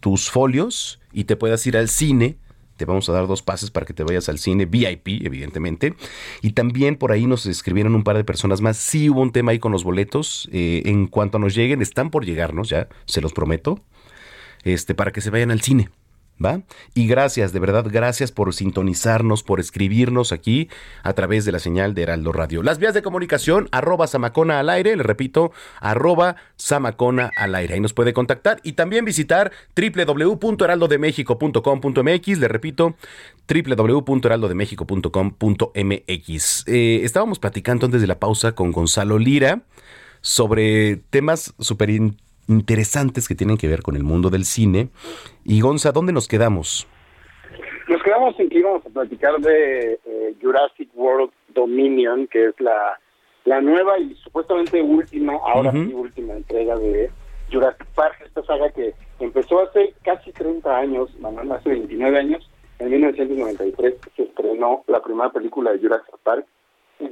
tus folios y te puedas ir al cine te vamos a dar dos pases para que te vayas al cine VIP, evidentemente. Y también por ahí nos escribieron un par de personas más. Sí hubo un tema ahí con los boletos. Eh, en cuanto nos lleguen, están por llegarnos ya, se los prometo. Este, para que se vayan al cine. ¿Va? Y gracias, de verdad, gracias por sintonizarnos, por escribirnos aquí a través de la señal de Heraldo Radio. Las vías de comunicación, arroba Samacona al aire, le repito, arroba Samacona al aire. Ahí nos puede contactar y también visitar www.heraldodemexico.com.mx, le repito, www.heraldodemexico.com.mx. Eh, estábamos platicando antes de la pausa con Gonzalo Lira sobre temas súper interesantes que tienen que ver con el mundo del cine. Y Gonza, ¿dónde nos quedamos? Nos quedamos en que íbamos a platicar de eh, Jurassic World Dominion, que es la, la nueva y supuestamente última, ahora sí última entrega de Jurassic Park, esta saga que empezó hace casi 30 años, Manuel, hace 29 años, en 1993 se estrenó la primera película de Jurassic Park.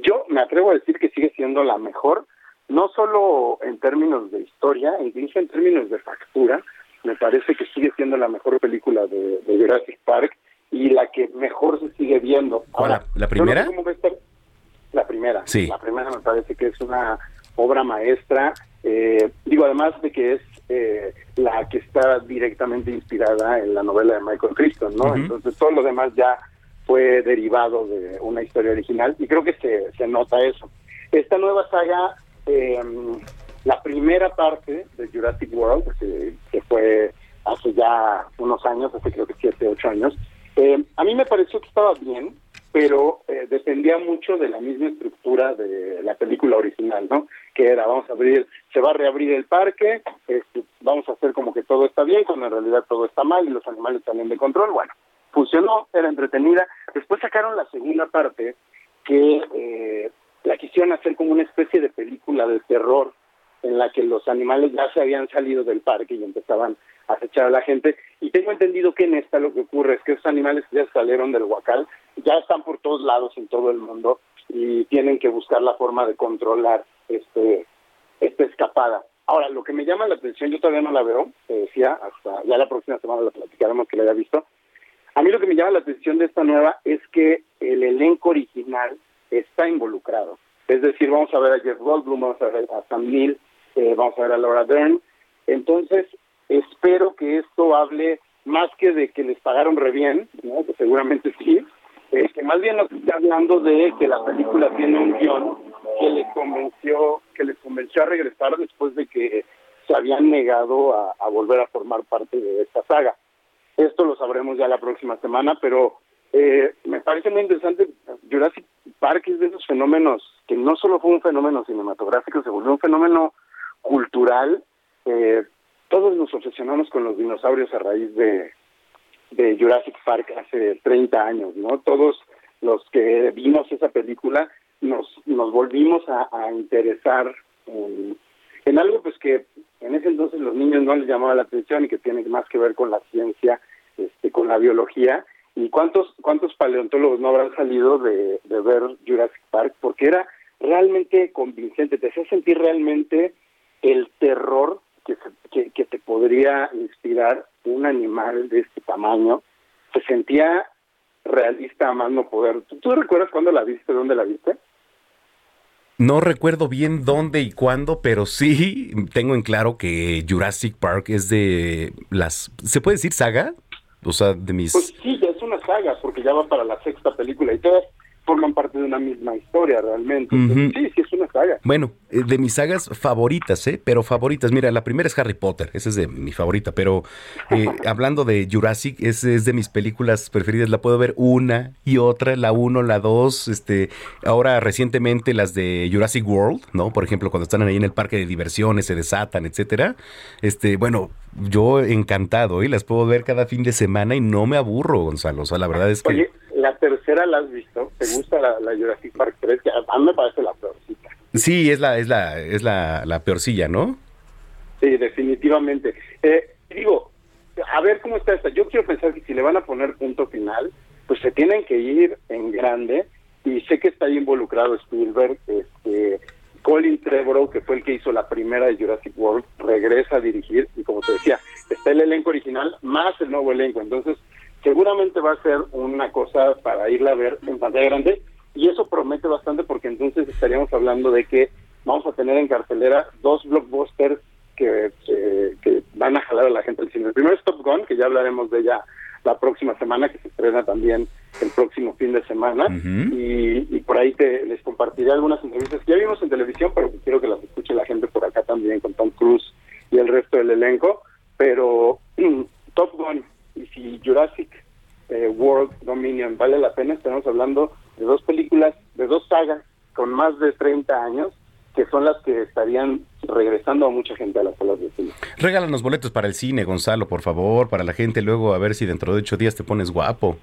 Yo me atrevo a decir que sigue siendo la mejor no solo en términos de historia, incluso en términos de factura, me parece que sigue siendo la mejor película de, Jurassic Park y la que mejor se sigue viendo. Ahora, ¿La primera? La primera. Sí. La primera me parece que es una obra maestra. Eh, digo, además de que es eh, la que está directamente inspirada en la novela de Michael Crichton, ¿no? Entonces todo lo demás ya fue derivado de una historia original y creo que se, se nota eso. Esta nueva saga, eh, la primera parte de Jurassic World, que, fue hace ya unos años, hace creo que siete, ocho años, eh, a mí me pareció que estaba bien, pero eh, dependía mucho de la misma estructura de la película original, ¿no? Que era, vamos a abrir, se va a reabrir el parque, este, vamos a hacer como que todo está bien, cuando en realidad todo está mal y los animales salen de control. Bueno, funcionó, era entretenida. Después sacaron la segunda parte, que eh, la quisieron hacer como una especie de película de terror, en la que los animales ya se habían salido del parque y empezaban a acechar a la gente. Y tengo entendido que en esta lo que ocurre es que esos animales ya salieron del huacal, ya están por todos lados en todo el mundo y tienen que buscar la forma de controlar este esta escapada. Ahora, lo que me llama la atención, yo todavía no la veo, te decía, hasta ya la próxima semana la platicaremos que la haya visto. A mí lo que me llama la atención de esta nueva es que el elenco original está involucrado. Es decir, vamos a ver a Jeff Goldblum, vamos a ver a Sam Neill, eh, vamos a ver a Laura Dern. Entonces, espero que esto hable más que de que les pagaron re bien, ¿no? que seguramente sí, eh, que más bien nos está hablando de que la película tiene un guion que les convenció, que les convenció a regresar después de que se habían negado a, volver a formar parte de esta saga. Esto lo sabremos ya la próxima semana, pero eh, me parece muy interesante. Jurassic Park es de esos fenómenos que no solo fue un fenómeno cinematográfico, se volvió un fenómeno cultural. Eh, todos nos obsesionamos con los dinosaurios a raíz de, Jurassic Park hace 30 años, ¿no? Todos los que vimos esa película nos, nos volvimos a, interesar en, en, algo pues que en ese entonces los niños no les llamaba la atención y que tiene más que ver con la ciencia, este, con la biología. ¿Y cuántos, cuántos paleontólogos no habrán salido de, de ver Jurassic Park? Porque era realmente convincente, te hacía sentir realmente el terror que, que, te podría inspirar un animal de este tamaño, se sentía realista a más no poder. ¿Tú, recuerdas cuándo la viste, dónde la viste? No recuerdo bien dónde y cuándo, pero sí tengo en claro que Jurassic Park es de las... ¿Se puede decir saga? O sea, de mis... Pues sí, ya una porque ya va para la sexta película y todas forman parte de una misma historia realmente. sí, sí, es una saga. Bueno, eh, de mis sagas favoritas, ¿eh? Pero favoritas. Mira, la primera es Harry Potter, esa es de mi favorita, pero eh, hablando de Jurassic, es, es de mis películas preferidas. La puedo ver una y otra, la uno, la dos, este, ahora recientemente las de Jurassic World, ¿no? Por ejemplo, cuando están ahí en el parque de diversiones, se desatan, etcétera. Este, bueno, yo encantado, y ¿eh? las puedo ver cada fin de semana y no me aburro, Gonzalo. O sea, la verdad es que la tercera la has visto, ¿te gusta la, Jurassic Park 3? Que a mí me parece la peorcilla. Sí, es la, es la, es la, la peorcilla, ¿no? Sí, definitivamente. Eh, digo, a ver cómo está esta. Yo quiero pensar que si le van a poner punto final, pues se tienen que ir en grande. Y sé que está ahí involucrado Spielberg, este, Colin Trevorrow, que fue el que hizo la primera de Jurassic World, regresa a dirigir. Y como te decía, está el elenco original más el nuevo elenco. Entonces, seguramente va a ser una cosa para irla a ver en pantalla grande y eso promete bastante porque entonces estaríamos hablando de que vamos a tener en cartelera dos blockbusters que, que van a jalar a la gente al cine. El primero es Top Gun, que ya hablaremos de ella la próxima semana, que se estrena también el próximo fin de semana. y, por ahí te, les compartiré algunas entrevistas que ya vimos en televisión, pero quiero que las escuche la gente por acá también, con Tom Cruise y el resto del elenco. Pero Top Gun y si Jurassic eh, World Dominion vale la pena, estamos hablando de dos películas, de dos sagas con más de 30 años que son las que estarían regresando a mucha gente a las salas de cine. Regálanos boletos para el cine, Gonzalo, por favor, para la gente luego a ver si dentro de ocho días te pones guapo.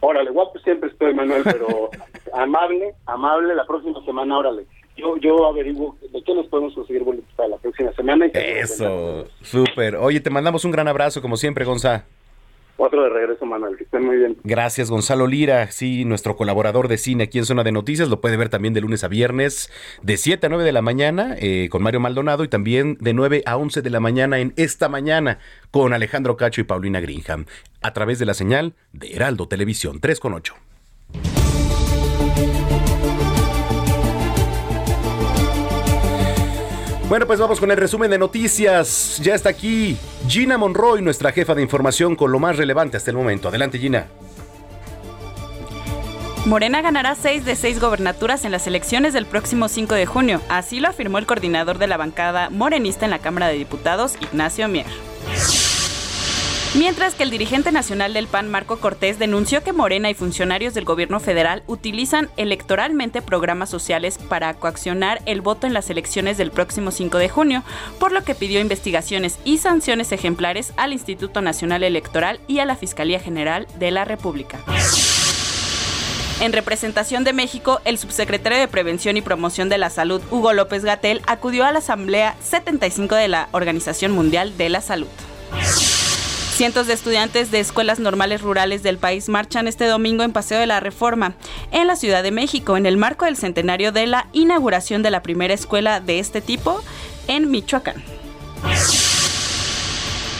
Órale, guapo siempre estoy, Manuel, pero amable, amable, la próxima semana, órale. Yo, yo averiguo de qué nos podemos conseguir boletos para la próxima semana. Eso, súper. Oye, te mandamos un gran abrazo, como siempre, Gonzalo. Otro de regreso, Manuel. Que estén muy bien. Gracias, Gonzalo Lira. Sí, nuestro colaborador de cine aquí en Zona de Noticias. Lo puede ver también de lunes a viernes, de 7 a 9 de la mañana, eh, con Mario Maldonado, y también de 9 a 11 de la mañana en esta mañana, con Alejandro Cacho y Paulina Greenham, a través de la señal de Heraldo Televisión 3 con 8. Bueno, pues vamos con el resumen de noticias. Ya está aquí Gina Monroy, nuestra jefa de información con lo más relevante hasta el momento. Adelante, Gina. Morena ganará seis de seis gobernaturas en las elecciones del próximo 5 de junio. Así lo afirmó el coordinador de la bancada morenista en la Cámara de Diputados, Ignacio Mier. Mientras que el dirigente nacional del PAN, Marco Cortés, denunció que Morena y funcionarios del gobierno federal utilizan electoralmente programas sociales para coaccionar el voto en las elecciones del próximo 5 de junio, por lo que pidió investigaciones y sanciones ejemplares al Instituto Nacional Electoral y a la Fiscalía General de la República. En representación de México, el subsecretario de Prevención y Promoción de la Salud, Hugo López Gatel, acudió a la Asamblea 75 de la Organización Mundial de la Salud. Cientos de estudiantes de escuelas normales rurales del país marchan este domingo en Paseo de la Reforma, en la Ciudad de México, en el marco del centenario de la inauguración de la primera escuela de este tipo en Michoacán.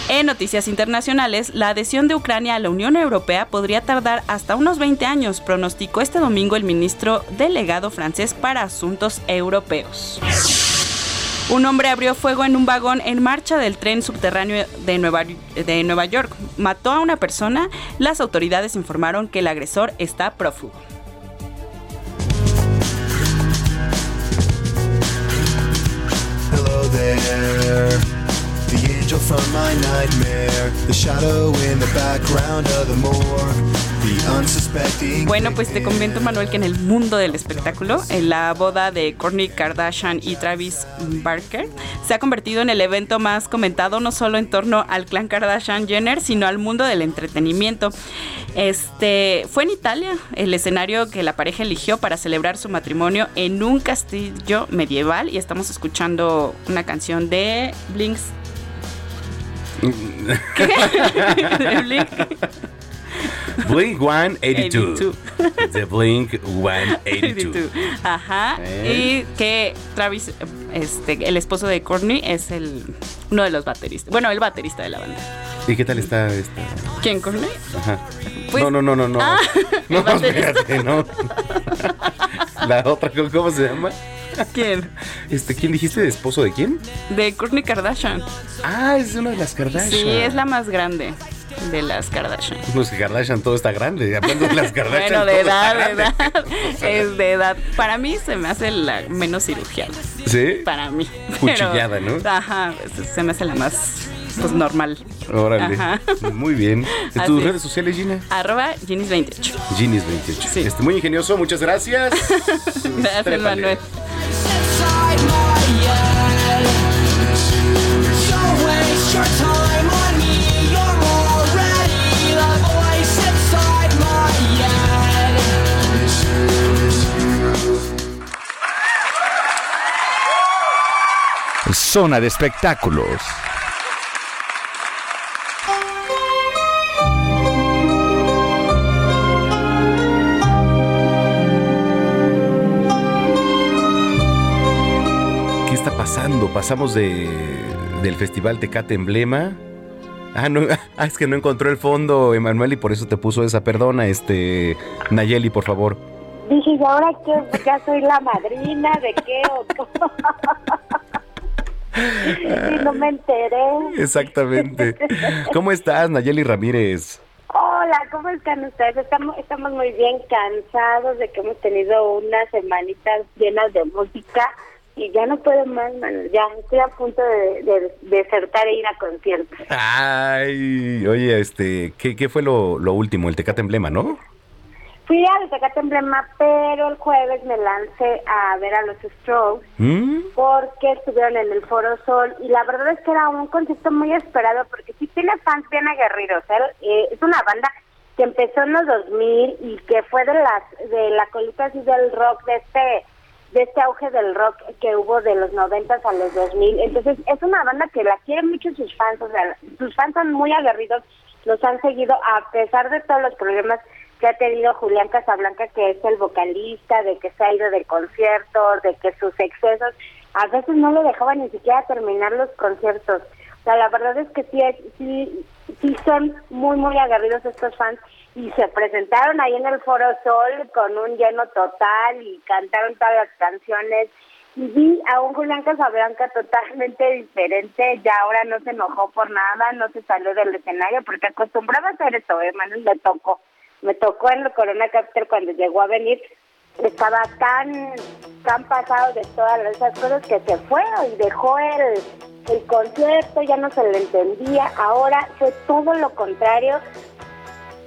En noticias internacionales, la adhesión de Ucrania a la Unión Europea podría tardar hasta unos 20 años, pronosticó este domingo el ministro delegado francés para asuntos europeos. Un hombre abrió fuego en un vagón en marcha del tren subterráneo de Nueva, York. Mató a una persona. Las autoridades informaron que el agresor está prófugo. Hello there. Nightmare. Background morgue. Bueno, pues te comento, Manuel, que en el mundo del espectáculo, en la boda de Kourtney Kardashian y Travis Barker, se ha convertido en el evento más comentado no solo en torno al clan Kardashian Jenner, sino al mundo del entretenimiento. Este fue en Italia el escenario que la pareja eligió para celebrar su matrimonio en un castillo medieval y estamos escuchando una canción de Blinks. ¿Qué? ¿De Blink? Blink 182. The Blink 182. Ajá. Y que Travis, este, el esposo de Courtney, es el uno de los bateristas. Bueno, el baterista de la banda. ¿Y qué tal está esta? ¿Quién, Courtney? Ajá. Pues, no, no, no, no, no. Ah, no, espérate, no. La otra, ¿cómo se llama? ¿Quién? Este, ¿quién dijiste? ¿De esposo de quién? De Kourtney Kardashian. Ah, es una de las Kardashian. Sí, es la más grande de las Kardashian. Pues que Kardashian todo está grande. Hablando de las Kardashian. bueno, de edad, de edad. Es de edad. Para mí se me hace la menos cirugiada. ¿Sí? Para mí. Cuchillada, Pero, ¿no? Ajá, se me hace la más pues normal. Órale. Ajá. Muy bien. ¿En Así tus es. redes sociales, Gina? Arroba Ginis28. Ginis28. Sí. Este, muy ingenioso, muchas gracias. Gracias, Trépale. Manuel. Your time Zona de espectáculos. ¿Qué está pasando? Pasamos de del Festival Tecate Emblema. Ah, no, ah, es que no encontró el fondo, Emanuel, y por eso te puso esa. Perdona, este. Nayeli, por favor. Dije, ¿y ahora qué? ¿Ya soy la madrina de qué o cómo? y no me enteré. Exactamente. ¿Cómo estás, Nayeli Ramírez? Hola, ¿cómo están ustedes? Estamos, estamos muy bien cansados de que hemos tenido unas semanitas llenas de música y ya no puedo más, mano. Ya estoy a punto de, de desertar e ir a conciertos. Ay, oye, este, ¿qué, qué fue lo, lo último? El Tecate Emblema, ¿no? Fui al Tecate Emblema, pero el jueves me lancé a ver a los Strokes ¿Mm? porque estuvieron en el Foro Sol y la verdad es que era un concierto muy esperado porque sí tiene fans bien aguerridos. ¿eh? Eh, es una banda que empezó en los 2000 y que fue de las de la colita así del rock de este de este auge del rock que hubo de los 90 a los 2000. Entonces es una banda que la quieren mucho sus fans, o sea, sus fans son muy aguerridos los han seguido a pesar de todos los problemas que ha tenido Julián Casablanca, que es el vocalista, de que se ha ido del concierto, de que sus excesos, a veces no le dejaban ni siquiera terminar los conciertos. O sea, la verdad es que sí, sí, sí son muy, muy agarridos estos fans y se presentaron ahí en el Foro Sol con un lleno total y cantaron todas las canciones. Y vi a un Julián Casablanca totalmente diferente, ya ahora no se enojó por nada, no se salió del escenario, porque acostumbraba a hacer eso, ¿eh, Manuel? Me tocó. Me tocó en el Corona Capital cuando llegó a venir, estaba tan, tan pasado de todas esas cosas que se fue y dejó el, el concierto, ya no se le entendía, ahora fue todo lo contrario,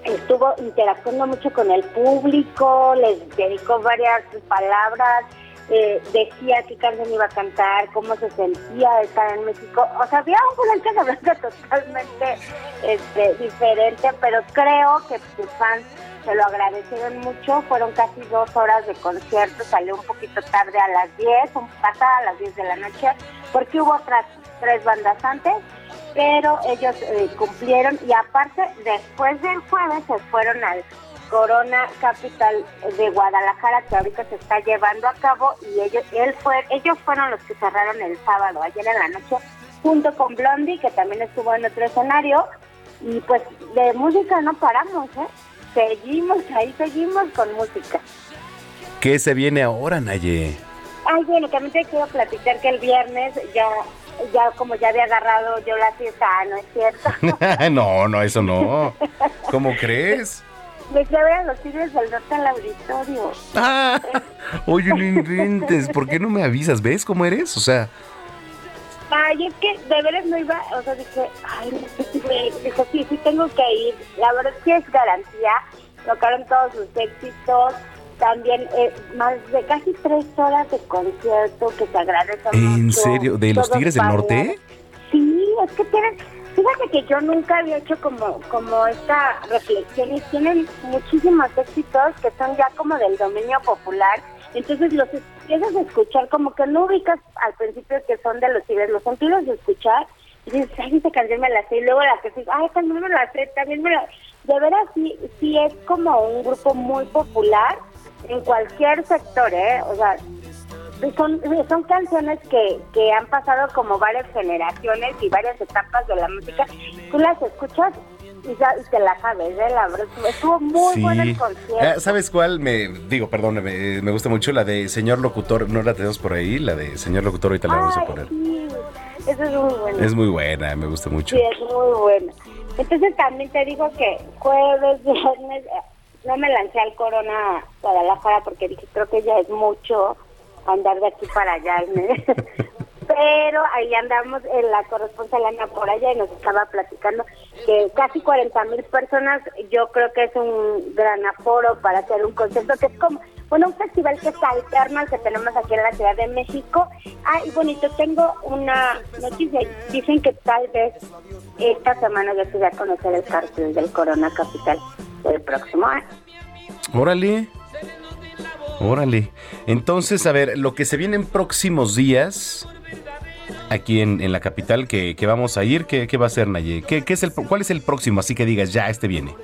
estuvo interactuando mucho con el público, les dedicó varias palabras, eh, decía qué canción iba a cantar, cómo se sentía estar en México. O sea, había un Julián Casablanca totalmente este, diferente, pero creo que sus fans se lo agradecieron mucho. Fueron casi dos horas de concierto, salió un poquito tarde a las 10, un pasada a las 10 de la noche, porque hubo otras tres bandas antes pero ellos eh, cumplieron y aparte después del jueves se fueron al Corona Capital de Guadalajara que ahorita se está llevando a cabo y ellos él fue ellos fueron los que cerraron el sábado ayer en la noche junto con Blondie que también estuvo en otro escenario y pues de música no paramos eh seguimos ahí seguimos con música ¿Qué se viene ahora, Naye? Ay, bueno, también te quiero platicar que el viernes ya, ya como ya había agarrado yo la fiesta, ah, ¿no es cierto? no, no, eso no. ¿Cómo crees? Me fui a ver a los Tigres del Norte al auditorio. Ah, oye, no inventes. ¿Por qué no me avisas? ¿Ves cómo eres? O sea, Ay, es que de veras no iba, o sea, dije, ay, dijo, sí, sí tengo que ir. La verdad es que es garantía. Tocaron todos sus éxitos. También eh, más de casi tres horas de concierto que se agradece ¿en mucho. serio? ¿De los Tigres del. Norte? Sí, es que tienen, fíjate que yo nunca había hecho como, como esta reflexión y tienen muchísimos éxitos que son ya como del dominio popular, entonces los empiezas a escuchar como que no ubicas al principio que son de los tigres, los empiezas a escuchar y dices, ay, esta canción me la sé, y luego la que sigue, ay, también me la sé, también me la... De veras sí, sí es como un grupo muy popular en cualquier sector, ¿eh? O sea, son, son canciones que, que han pasado como varias generaciones y varias etapas de la música. Tú las escuchas y, ya, y te la sabes, ¿eh? La verdad, estuvo muy bueno el concierto. Eh, ¿Sabes cuál? Me digo, perdón, me, me gusta mucho la de Señor Locutor. No la tenemos por ahí, la de Señor Locutor. Ahorita la vamos a poner. Sí, eso es muy bueno. Es muy buena, me gusta mucho. Sí, es muy bueno. Entonces también te digo que jueves, viernes, eh, no me lancé al Corona Guadalajara porque dije, creo que ya es mucho andar de aquí para allá. Pero ahí andamos en la corresponsal Ana por allá y nos estaba platicando que casi 40 mil personas, yo creo que es un gran aforo para hacer un concierto que es como, bueno, un festival que está alterno al que tenemos aquí en la Ciudad de México. Ah, y bonito, tengo una noticia, dicen que tal vez esta semana yo se va a conocer el cartel del Corona Capital del próximo año. Órale. Órale. Entonces, a ver, lo que se viene en próximos días aquí en, en la capital que, que vamos a ir, ¿qué, qué va a ser, Naye? ¿Qué, qué es el, ¿Cuál es el próximo? Así que digas, ya, este viene.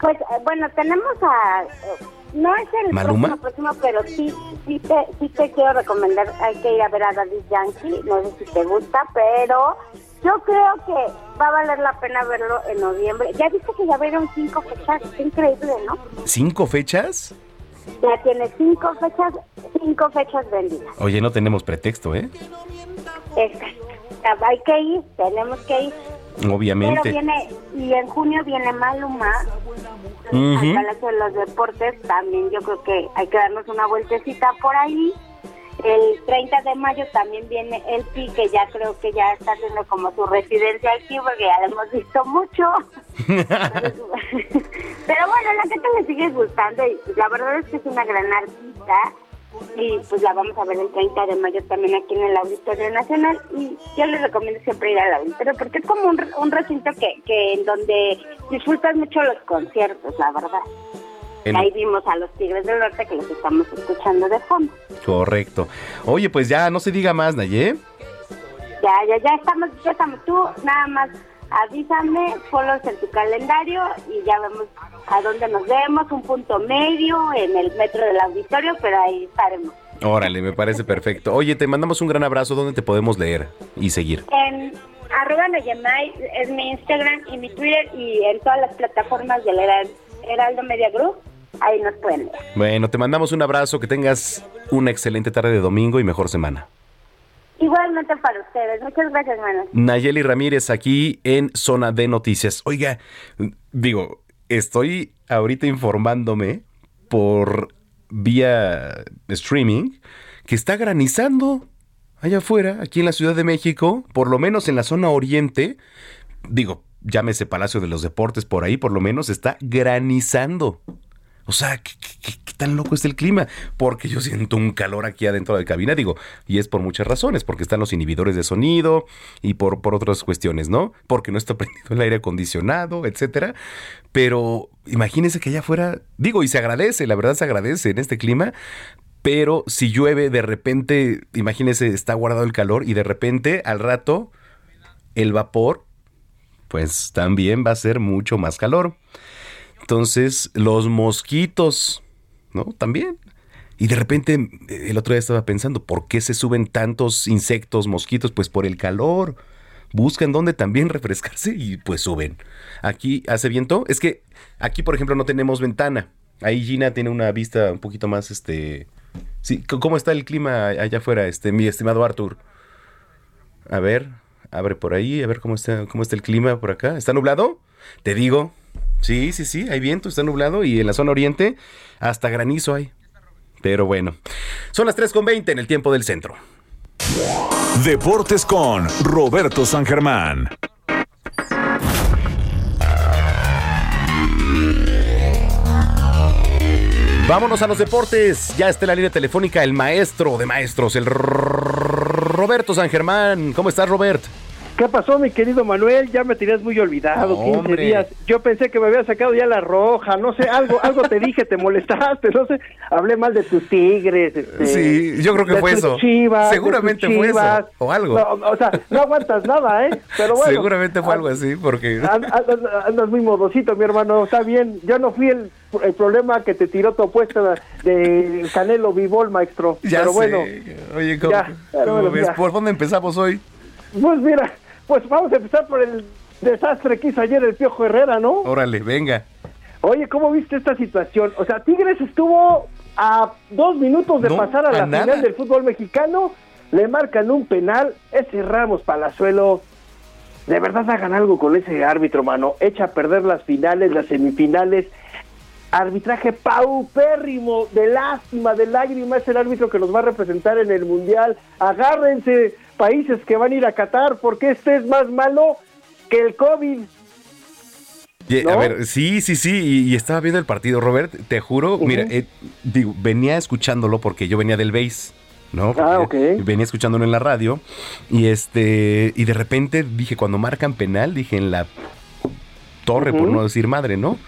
Pues eh, bueno, tenemos a... eh, No es el ¿Maluma? próximo, próximo, pero sí, sí, te, sí te quiero recomendar, hay que ir a ver a Daddy Yankee, no sé si te gusta, pero yo creo que va a valer la pena verlo en noviembre. Ya viste que ya vieron cinco fechas, qué increíble, ¿no? ¿Cinco fechas? Ya tiene cinco fechas, cinco fechas vendidas. Oye, no tenemos pretexto, ¿eh? Exacto. Hay que ir, tenemos que ir. Obviamente. Pero viene, y en junio viene Maluma al Palacio de los Deportes. También yo creo que hay que darnos una vueltecita por ahí. El 30 de mayo también viene el PI, que ya creo que ya está haciendo como su residencia aquí, porque ya lo hemos visto mucho. Pero bueno, la gente le sigue gustando y pues, la verdad es que es una gran artista. Y pues la vamos a ver el 30 de mayo también aquí en el Auditorio Nacional. Y yo les recomiendo siempre ir al auditorio porque es como un, un recinto que, que en donde disfrutas mucho los conciertos, la verdad. Ahí vimos a los Tigres del Norte que los estamos escuchando de fondo. Correcto. Oye, pues ya, no se diga más, Naye. Ya, ya, ya estamos, ya estamos. Tú nada más avísame, ponlos en tu calendario y ya vemos a dónde nos vemos, un punto medio en el metro del auditorio, pero ahí estaremos. Órale, me parece perfecto. Oye, te mandamos un gran abrazo. ¿Dónde te podemos leer y seguir? En arroba Noyemay es mi Instagram y mi Twitter y en todas las plataformas del Heral- Heraldo Media Group, ahí nos pueden. Bueno, te mandamos un abrazo. Que tengas una excelente tarde de domingo y mejor semana. Igualmente para ustedes. Muchas gracias, hermanos. Nayeli Ramírez aquí en Zona de Noticias. Oiga, digo, estoy ahorita informándome por vía streaming que está granizando allá afuera, aquí en la Ciudad de México, por lo menos en la zona oriente. Digo, llámese Palacio de los Deportes por ahí, por lo menos está granizando. O sea, ¿qué, tan loco es el clima? Porque yo siento un calor aquí adentro de cabina, digo, y es por muchas razones, porque están los inhibidores de sonido y por, por otras cuestiones, ¿no? Porque no está prendido el aire acondicionado, etcétera. Pero imagínense que allá afuera, digo, y se agradece, la verdad se agradece en este clima, pero si llueve de repente, imagínense, está guardado el calor y de repente al rato el vapor, pues también va a ser mucho más calor. Entonces, los mosquitos, ¿no? También. Y de repente, eh, el otro día estaba pensando, ¿por qué se suben tantos insectos, mosquitos? Pues por el calor. Buscan dónde también refrescarse y pues suben. Aquí hace viento. Es que aquí, por ejemplo, no tenemos ventana. Ahí Gina tiene una vista un poquito más, este... Sí, ¿cómo está el clima allá afuera, este, mi estimado Arthur? A ver, abre por ahí, a ver cómo está, cómo está el clima por acá. ¿Está nublado? Te digo. Sí, sí, sí, hay viento, está nublado y en la zona oriente hasta granizo hay. Pero bueno, son las 3.20 en el tiempo del centro. Deportes con Roberto San Germán. Vámonos a los deportes. Ya está en la línea telefónica el maestro de maestros, el Roberto San Germán. ¿Cómo estás, Robert? ¿Qué pasó, mi querido Manuel? Ya me tenías muy olvidado, 15 Hombre. días. Yo pensé que me había sacado ya la roja, no sé, algo algo te dije, te molestaste, no sé. Hablé mal de tus tigres. este, Sí, yo creo que de fue tus eso. chivas, de Seguramente tus fue eso, chivas. o algo. No, o sea, no aguantas nada, ¿eh? Pero bueno. Seguramente fue algo así, porque... an- Andas, andas muy modosito, mi hermano. Está bien. Yo no fui el, el problema que te tiró tu apuesta de Canelo Vivol, maestro. Ya pero sé. bueno. Oye, ¿cómo, Ya, cómo bueno, ves? ¿Por dónde empezamos hoy? Pues mira, pues vamos a empezar por el desastre que hizo ayer el Piojo Herrera, ¿no? Órale, venga. Oye, ¿cómo viste esta situación? O sea, Tigres estuvo a dos minutos de No, pasar a a la nada. final del fútbol mexicano, le marcan un penal, ese Ramos Palazuelo, de verdad hagan algo con ese árbitro, mano, echa a perder las finales, las semifinales, arbitraje paupérrimo, de lástima, de lágrima, es el árbitro que nos va a representar en el Mundial, agárrense países que van a ir a Qatar, porque este es más malo que el COVID. A ver, sí, sí, sí, y, y estaba viendo el partido, Robert, te juro, mira, eh, digo, venía escuchándolo porque yo venía del base, ¿no? Ah, ok. Venía escuchándolo en la radio y este, y de repente dije, cuando marcan penal, dije en la torre, por no decir madre, ¿no?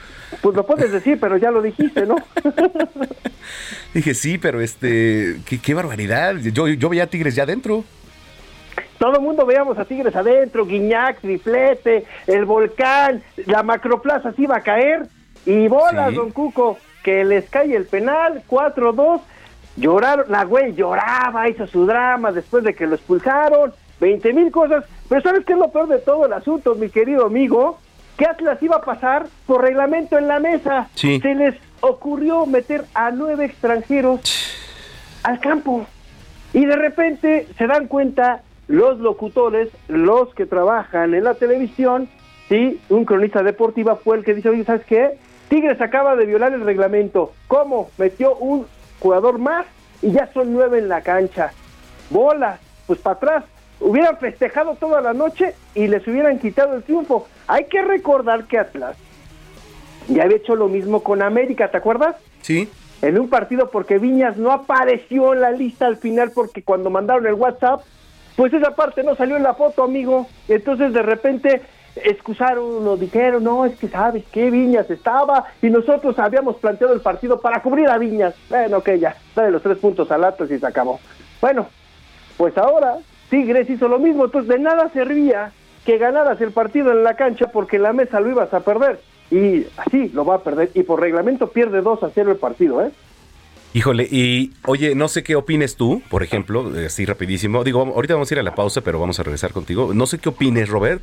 Pues lo puedes decir, pero ya lo dijiste, ¿no? Dije, sí, pero este, qué, qué barbaridad, yo, yo veía a Tigres ya adentro. Todo el mundo veíamos a Tigres adentro, Guiñac, Triplete, el volcán, la macroplaza se iba a caer. Y bolas, Sí. don Cuco, que les cae el penal, 4-2. Lloraron, la güey lloraba, hizo su drama después de que lo expulsaron, 20 mil cosas. Pero ¿sabes qué es lo peor de todo el asunto, mi querido amigo? Que Atlas iba a pasar por reglamento en la mesa. Sí. Se les ocurrió meter a nueve extranjeros al campo. Y de repente se dan cuenta los locutores, los que trabajan en la televisión, sí, un cronista deportiva fue el que dice, oye, ¿sabes qué? Tigres acaba de violar el reglamento. ¿Cómo? Metió un jugador más y ya son nueve en la cancha. Bolas, pues para atrás. Hubieran festejado toda la noche y les hubieran quitado el triunfo. Hay que recordar que Atlas ya había hecho lo mismo con América, ¿te acuerdas? Sí. en un partido porque Viñas no apareció en la lista al final porque cuando mandaron el WhatsApp, pues esa parte no salió en la foto, amigo. Entonces de repente excusaron, lo dijeron, no, es que sabes que Viñas estaba y nosotros habíamos planteado el partido para cubrir a Viñas. Bueno, ok, ya, dale los tres puntos al Atlas y se acabó. Bueno, pues ahora Tigres hizo lo mismo, entonces de nada servía que ganaras el partido en la cancha porque en la mesa lo ibas a perder. Y así lo va a perder. Y por reglamento pierde 2 a 0 el partido, ¿eh? Híjole, y oye, no sé qué opines tú, por ejemplo, así rapidísimo. Digo, ahorita vamos a ir a la pausa, pero vamos a regresar contigo. No sé qué opines, Robert.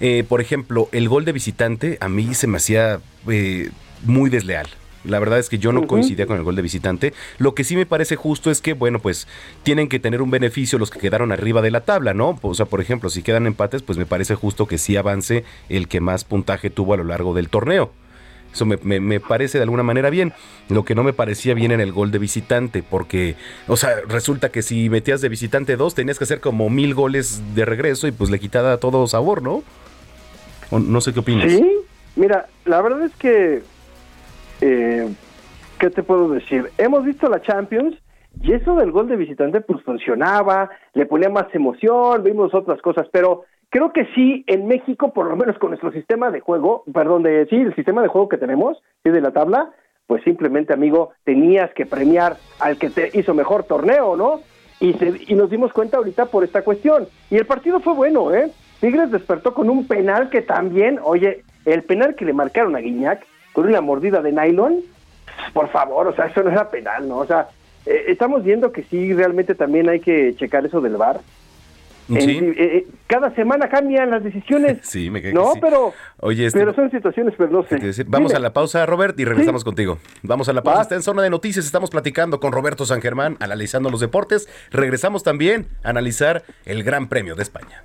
Eh, por ejemplo, el gol de visitante a mí se me hacía eh, muy desleal. La verdad es que yo no coincidía con el gol de visitante. Lo que sí me parece justo es que, bueno, pues tienen que tener un beneficio los que quedaron arriba de la tabla, ¿no? O sea, por ejemplo, si quedan empates, pues me parece justo que sí avance el que más puntaje tuvo a lo largo del torneo. Eso me, me- me parece de alguna manera bien. Lo que no me parecía bien en el gol de visitante, porque, o sea, resulta que si metías de visitante dos, tenías que hacer como mil goles de regreso y pues le quitaba todo sabor, ¿no? O no sé qué opinas. Sí, mira, la verdad es que, eh, ¿qué te puedo decir? Hemos visto la Champions y eso del gol de visitante pues funcionaba, le ponía más emoción, vimos otras cosas, pero creo que sí, en México, por lo menos con nuestro sistema de juego, perdón, de sí, el sistema de juego que tenemos, sí, de la tabla, pues simplemente, amigo, tenías que premiar al que te hizo mejor torneo, ¿no? Y, se- y nos dimos cuenta ahorita por esta cuestión. Y el partido fue bueno, ¿eh? Tigres despertó con un penal que también, oye, el penal que le marcaron a Guiñac con una mordida de nylon, por favor, o sea, eso no era penal, ¿no? O sea, eh, estamos viendo que sí, realmente también hay que checar eso del VAR. Sí. eh, eh, cada semana cambian las decisiones. Sí, me que No, sí. pero, Oye, este- pero son situaciones, pero no sé. Te decir, Vamos Dime. a la pausa, Robert, y regresamos contigo. Vamos a la pausa. Va. Está en zona de noticias. Estamos platicando con Roberto San Germán, analizando los deportes. Regresamos también a analizar el Gran Premio de España.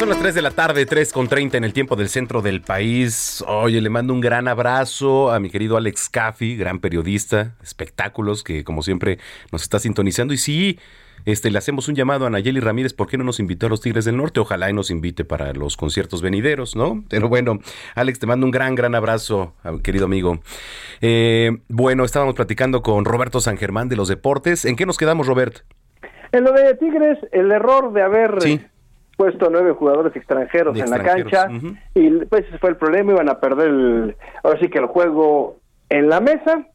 Son las 3 de la tarde, 3 con 30 en el tiempo del centro del país. Oye, le mando un gran abrazo a mi querido Alex Caffi, gran periodista, espectáculos, que como siempre nos está sintonizando. Y sí, este, le hacemos un llamado a Nayeli Ramírez, ¿por qué no nos invitó a los Tigres del Norte? Ojalá y nos invite para los conciertos venideros, ¿no? Pero bueno, Alex, te mando un gran, gran abrazo, querido amigo. Eh, bueno, estábamos platicando con Roberto San Germán de los deportes. ¿En qué nos quedamos, Robert? En lo de Tigres, el error de haber Sí. Puesto nueve jugadores extranjeros De en la cancha, y pues ese fue el problema, iban a perder el, ahora sí que el juego en la mesa.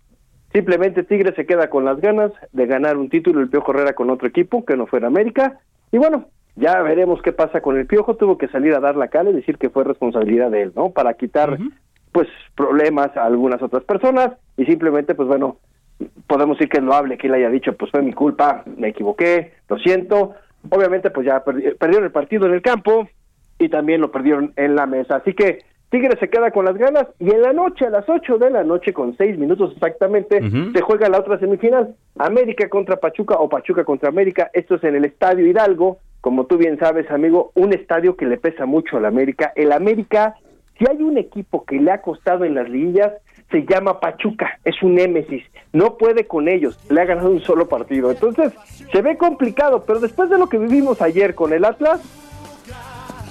Simplemente Tigres se queda con las ganas de ganar un título, el Piojo Herrera con otro equipo, que no fuera América. Y bueno, ya veremos qué pasa con el Piojo. Tuvo que salir a dar la cara y decir que fue responsabilidad de él, ¿no? Para quitar, pues, problemas a algunas otras personas y simplemente, pues bueno, podemos decir que es loable que él haya dicho, pues fue mi culpa, me equivoqué, lo siento. Obviamente, pues ya perdi- perdieron el partido en el campo y también lo perdieron en la mesa. Así que Tigres se queda con las ganas y en la noche, a las 8 de la noche, con 6 minutos exactamente, se juega la otra semifinal. América contra Pachuca o Pachuca contra América. Esto es en el Estadio Hidalgo. Como tú bien sabes, amigo, un estadio que le pesa mucho al América. El América, si hay un equipo que le ha costado en las liguillas, se llama Pachuca, es un némesis, no puede con ellos, le ha ganado un solo partido. Entonces, se ve complicado, pero después de lo que vivimos ayer con el Atlas,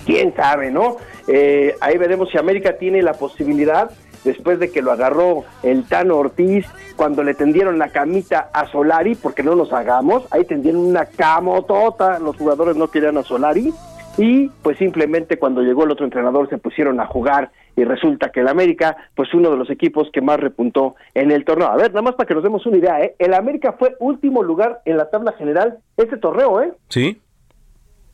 quién sabe, ¿no? Eh, ahí veremos si América tiene la posibilidad, después de que lo agarró el Tano Ortiz, cuando le tendieron la camita a Solari, porque no nos hagamos, ahí tendieron una camotota, los jugadores no querían a Solari, y pues simplemente cuando llegó el otro entrenador se pusieron a jugar y resulta que el América, pues uno de los equipos que más repuntó en el torneo. A ver, nada más para que nos demos una idea, ¿eh? El América fue último lugar en la tabla general este torneo, ¿eh? Sí.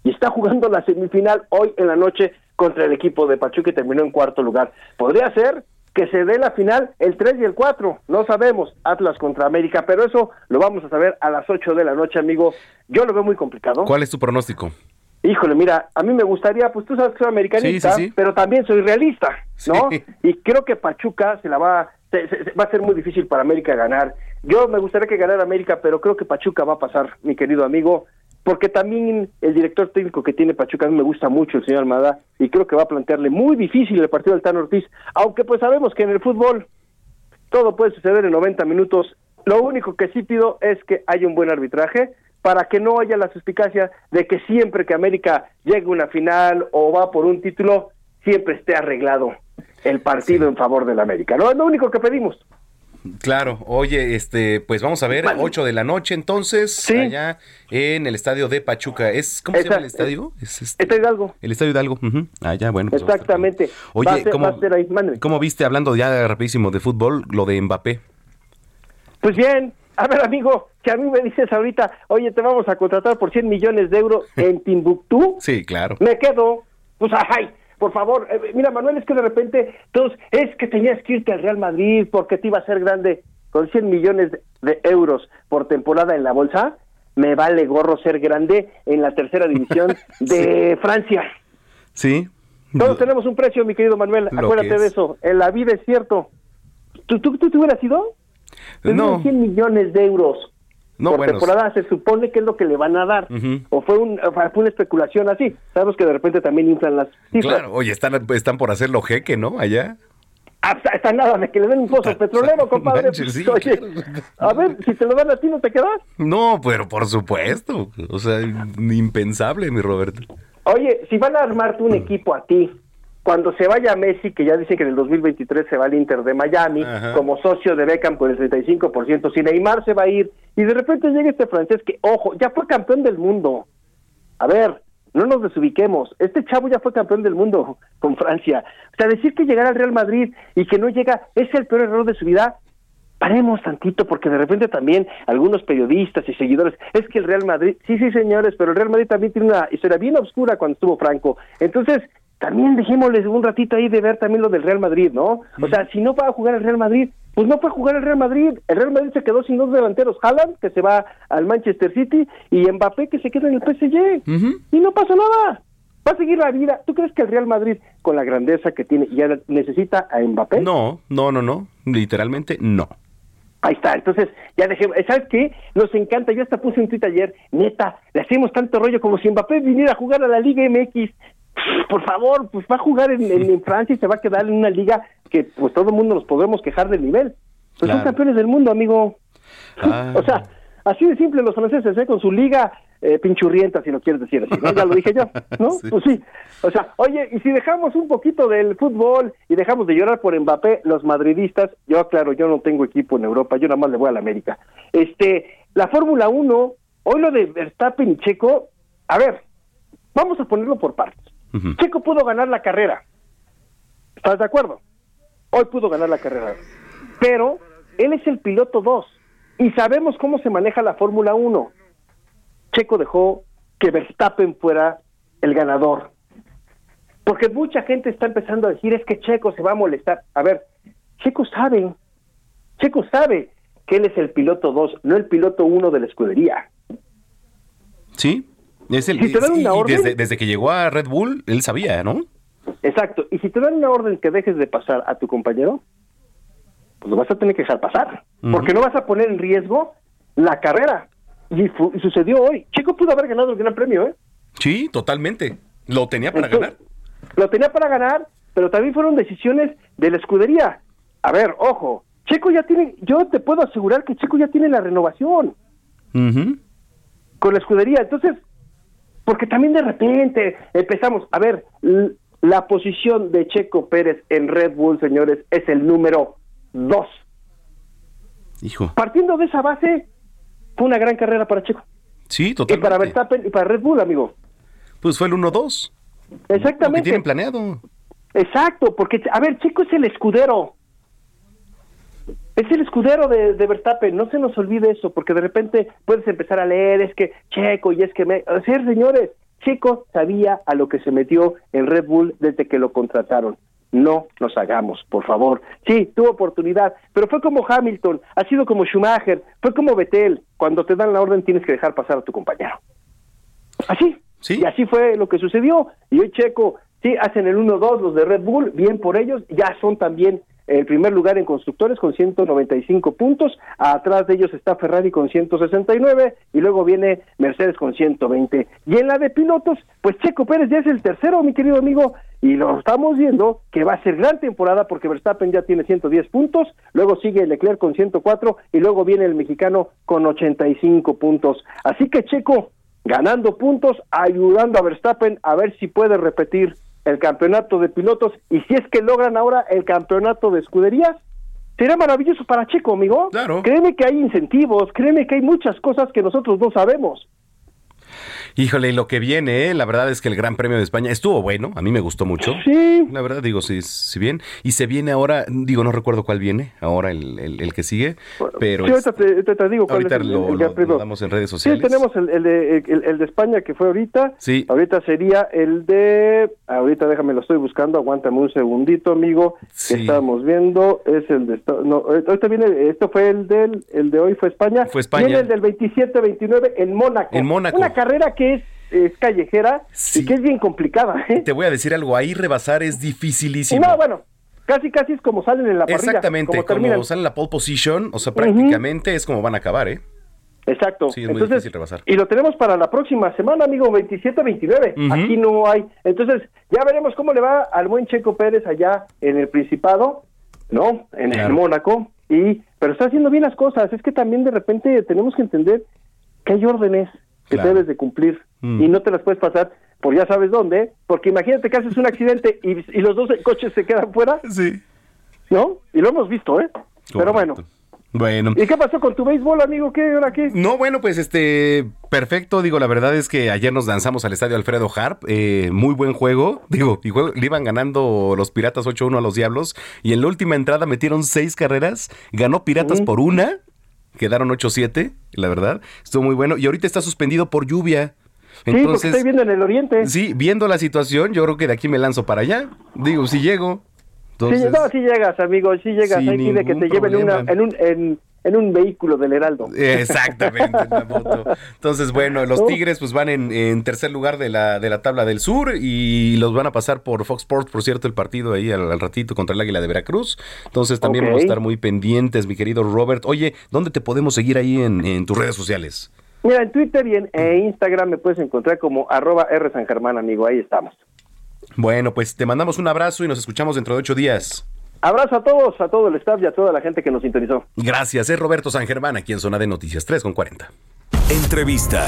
y está jugando la semifinal hoy en la noche contra el equipo de Pachuca y terminó en cuarto lugar. Podría ser que se dé la final el 3 y el 4, no sabemos, Atlas contra América, pero eso lo vamos a saber a las 8 de la noche, amigo. Yo lo veo muy complicado. ¿Cuál es tu pronóstico? Híjole, mira, a mí me gustaría, pues tú sabes que soy americanista, Sí, sí, sí. pero también soy realista, ¿no? Y creo que Pachuca se la va, se- se- va a ser muy difícil para América ganar. Yo me gustaría que ganara América, pero creo que Pachuca va a pasar, mi querido amigo. porque también el director técnico que tiene Pachuca a mí me gusta mucho, el señor Almada, y creo que va a plantearle muy difícil el partido del Tano Ortiz, aunque pues sabemos que en el fútbol todo puede suceder en 90 minutos. Lo único que sí pido es que haya un buen arbitraje para que no haya la suspicacia de que siempre que América llegue a una final o va por un título, siempre esté arreglado el partido en favor del América. No es lo único que pedimos. Claro, oye, este, pues vamos a ver, 8 de la noche entonces, allá en el estadio de Pachuca. ¿Es, ¿Cómo se llama el estadio? Es este, Hidalgo. el estadio Hidalgo. ujú. Allá, bueno. pues Exactamente. Oye, ser- ¿cómo, ahí. ¿cómo viste, hablando ya rapidísimo de fútbol, lo de Mbappé? Pues bien, a ver amigo, que a mí me dices ahorita, oye, te vamos a contratar por 100 millones de euros en Timbuktu, Sí, claro. me quedo, pues ay, por favor, eh, mira Manuel, es que de repente, todos, es que tenías que irte al Real Madrid porque te iba a ser grande con 100 millones de, euros por temporada en la bolsa, me vale gorro ser grande en la tercera división de Francia. Sí. Todos tenemos un precio, mi querido Manuel, Lo acuérdate es. de eso, en la vida es cierto. ¿Tú, tú, tú te hubieras ido? Te No. dieron 100 millones de euros No, por bueno. temporada, se supone que es lo que le van a dar. Ujú. O fue, un, fue una especulación así. Sabemos que de repente también inflan las cifras. Claro, oye, están, están por hacerlo jeque, ¿no? Allá. Hasta, hasta nada de que le den un pozo petrolero, compadre. manches, sí, Oye, a ver, si te lo dan a ti, ¿no te quedas? No, pero por supuesto. O sea, impensable, mi Roberto. Oye, si van a armarte un equipo a ti, cuando se vaya Messi, que ya dicen que en el 2023 se va al Inter de Miami, Ajá. como socio de Beckham por el 35%, si Neymar se va a ir, y de repente llega este francés que, ojo, ya fue campeón del mundo. A ver, no nos desubiquemos. Este chavo ya fue campeón del mundo con Francia. O sea, decir que llegar al Real Madrid y que no llega es el peor error de su vida. Paremos tantito, porque de repente también algunos periodistas y seguidores, es que el Real Madrid, sí, sí, señores, pero el Real Madrid también tiene una historia bien oscura cuando estuvo Franco. Entonces, también dejémosles un ratito ahí de ver también lo del Real Madrid, ¿no? O sea, si no va a jugar el Real Madrid, pues no puede jugar el Real Madrid. El Real Madrid se quedó sin dos delanteros, Haaland, que se va al Manchester City, y Mbappé, que se queda en el PSG. Y no pasa nada. Va a seguir la vida. ¿Tú crees que el Real Madrid, con la grandeza que tiene, ya necesita a Mbappé? No, no, no, no. Literalmente no. Ahí está, entonces ya dejemos, ¿sabes qué? Nos encanta, yo hasta puse un tweet ayer, neta, le hacemos tanto rollo como si Mbappé viniera a jugar a la Liga MX. Por favor, pues va a jugar en, en- en Francia y se va a quedar en una liga que pues todo el mundo nos podremos quejar del nivel. Pues son Claro. campeones del mundo, amigo. Ah. O sea, así de simple los franceses, ¿eh? Con su liga eh, pinchurrienta, si lo quieres decir así, ¿no? Ya lo dije yo, ¿no? Sí. Pues sí. O sea, oye, y si dejamos un poquito del fútbol y dejamos de llorar por Mbappé, los madridistas, yo aclaro, yo no tengo equipo en Europa, yo nada más le voy a la América. Este, la Fórmula 1, hoy lo de Verstappen y Checo, a ver, vamos a ponerlo por partes. Checo pudo ganar la carrera. ¿Estás de acuerdo? Hoy pudo ganar la carrera. Pero él es el piloto 2 y sabemos cómo se maneja la Fórmula 1. Checo dejó que Verstappen fuera el ganador. Porque mucha gente está empezando a decir es que Checo se va a molestar. A ver, Checo sabe, Checo sabe que él es el piloto 2, no el piloto 1 de la escudería. Sí. Es el, Si te dan una orden- desde, desde que llegó a Red Bull, él sabía, ¿no? Exacto. Y si te dan una orden que dejes de pasar a tu compañero, pues lo vas a tener que dejar pasar. Porque no vas a poner en riesgo la carrera. Y, fu- y sucedió hoy. Checo pudo haber ganado el Gran Premio, ¿eh? Sí, totalmente. Lo tenía para Entonces, ganar. Lo tenía para ganar, pero también fueron decisiones de la escudería. A ver, ojo, Checo ya tiene, yo te puedo asegurar que Checo ya tiene la renovación con la escudería. Entonces, porque también de repente empezamos, a ver, la posición de Checo Pérez en Red Bull, señores, es el número dos. Hijo. Partiendo de esa base, fue una gran carrera para Checo. Sí, Y totalmente. para Verstappen y para Red Bull, amigo. Pues fue el 1-2. Lo que Exactamente. tienen planeado. Exacto, porque, a ver, Checo es el escudero. Es el escudero de, de Verstappen, no se nos olvide eso, porque de repente puedes empezar a leer, es que Checo y es que me... Señores, Checo sabía a lo que se metió en Red Bull desde que lo contrataron. No nos hagamos, por favor. Sí, tuvo oportunidad, pero fue como Hamilton, ha sido como Schumacher, fue como Vettel. Cuando te dan la orden tienes que dejar pasar a tu compañero. Así. Y así fue lo que sucedió. Y hoy Checo, sí, hacen el 1-2 los de Red Bull, bien por ellos, ya son también el primer lugar en constructores con 195 puntos, atrás de ellos está Ferrari con 169 y luego viene Mercedes con 120. Y en la de pilotos, pues Checo Pérez ya es el tercero, mi querido amigo, y lo estamos viendo que va a ser gran temporada porque Verstappen ya tiene 110 puntos, luego sigue Leclerc con 104 y luego viene el mexicano con 85 puntos. Así que Checo ganando puntos, ayudando a Verstappen a ver si puede repetir el campeonato de pilotos y si es que logran ahora el campeonato de escuderías, será maravilloso para Checo, amigo. Claro. Créeme que hay incentivos, créeme que hay muchas cosas que nosotros no sabemos. Híjole, y lo que viene, ¿eh? la verdad es que el Gran Premio de España estuvo bueno, a mí me gustó mucho. Sí. La verdad, digo, sí, sí bien. Y se viene ahora, digo, no recuerdo cuál viene, ahora el, el- el que sigue, pero Sí, ahorita te, te- te digo cuál ahorita es el- lo, el lo- Gran Premio. lo damos en redes Sí, sociales. tenemos el, el de, el, de España que fue ahorita. Sí. Ahorita sería el de. Ahorita déjame, lo estoy buscando. Aguántame un segundito, amigo. Sí. Que estábamos viendo. Es el de. No, ahorita viene. Esto fue el del. El de hoy fue España. Fue España. Viene el del 27-29 en Mónaco. En Mónaco. Una carrera que es, es callejera y que es bien complicada. ¿eh? Te voy a decir algo, ahí rebasar es dificilísimo. No, bueno. Casi, casi es como salen en la parrilla. Exactamente, como como, salen en la pole position, o sea, prácticamente es como van a acabar, ¿eh? Exacto. Sí, es muy Entonces, difícil rebasar. Y lo tenemos para la próxima semana, amigo, 27-29. Ujú. Aquí no hay. Entonces, ya veremos cómo le va al buen Checo Pérez allá en el Principado, ¿no? En el. Mónaco. Y, pero está haciendo bien las cosas. Es que también de repente tenemos que entender que hay órdenes que Claro. debes de cumplir Mm. y no te las puedes pasar por ya sabes dónde, porque imagínate que haces un accidente y, y los dos coches se quedan fuera. Sí. ¿No? Y lo hemos visto, ¿eh? Pero bueno. Bueno. ¿Y qué pasó con tu béisbol, amigo? ¿Qué? ¿Ahora qué? No, bueno, pues este, perfecto. Digo, la verdad es que ayer nos lanzamos al estadio Alfredo Harp. eh, muy buen juego. Digo, y juego- le iban ganando los Piratas 8-1 a los Diablos. Y en la última entrada metieron seis carreras. Ganó Piratas por una. Quedaron 8-7, la verdad. Estuvo muy bueno. Y ahorita está suspendido por lluvia. sí, porque estoy viendo en el oriente. Sí, viendo la situación, yo creo que de aquí me lanzo para allá. Digo, si llego. Entonces, Sí, no, sí llegas, amigo, sí llegas. Pide que te lleven una- en, un, en, en un vehículo del Heraldo. Exactamente, en la moto. Entonces, bueno, los. Tigres pues van en, en tercer lugar de la, de la tabla del sur y los van a pasar por Fox Sports, por cierto, el partido ahí al, al ratito contra el Águila de Veracruz. Entonces también vamos a estar muy pendientes, mi querido Robert. Oye, ¿dónde te podemos seguir ahí en, en tus redes sociales? Mira, en Twitter y en eh, Instagram me puedes encontrar como arroba R San Germán, amigo. Ahí estamos. Bueno, pues te mandamos un abrazo y nos escuchamos dentro de ocho días. Abrazo a todos, a todo el staff y a toda la gente que nos sintonizó. Gracias, es Roberto San Germán aquí en Zona de Noticias 3 con 40. Entrevista.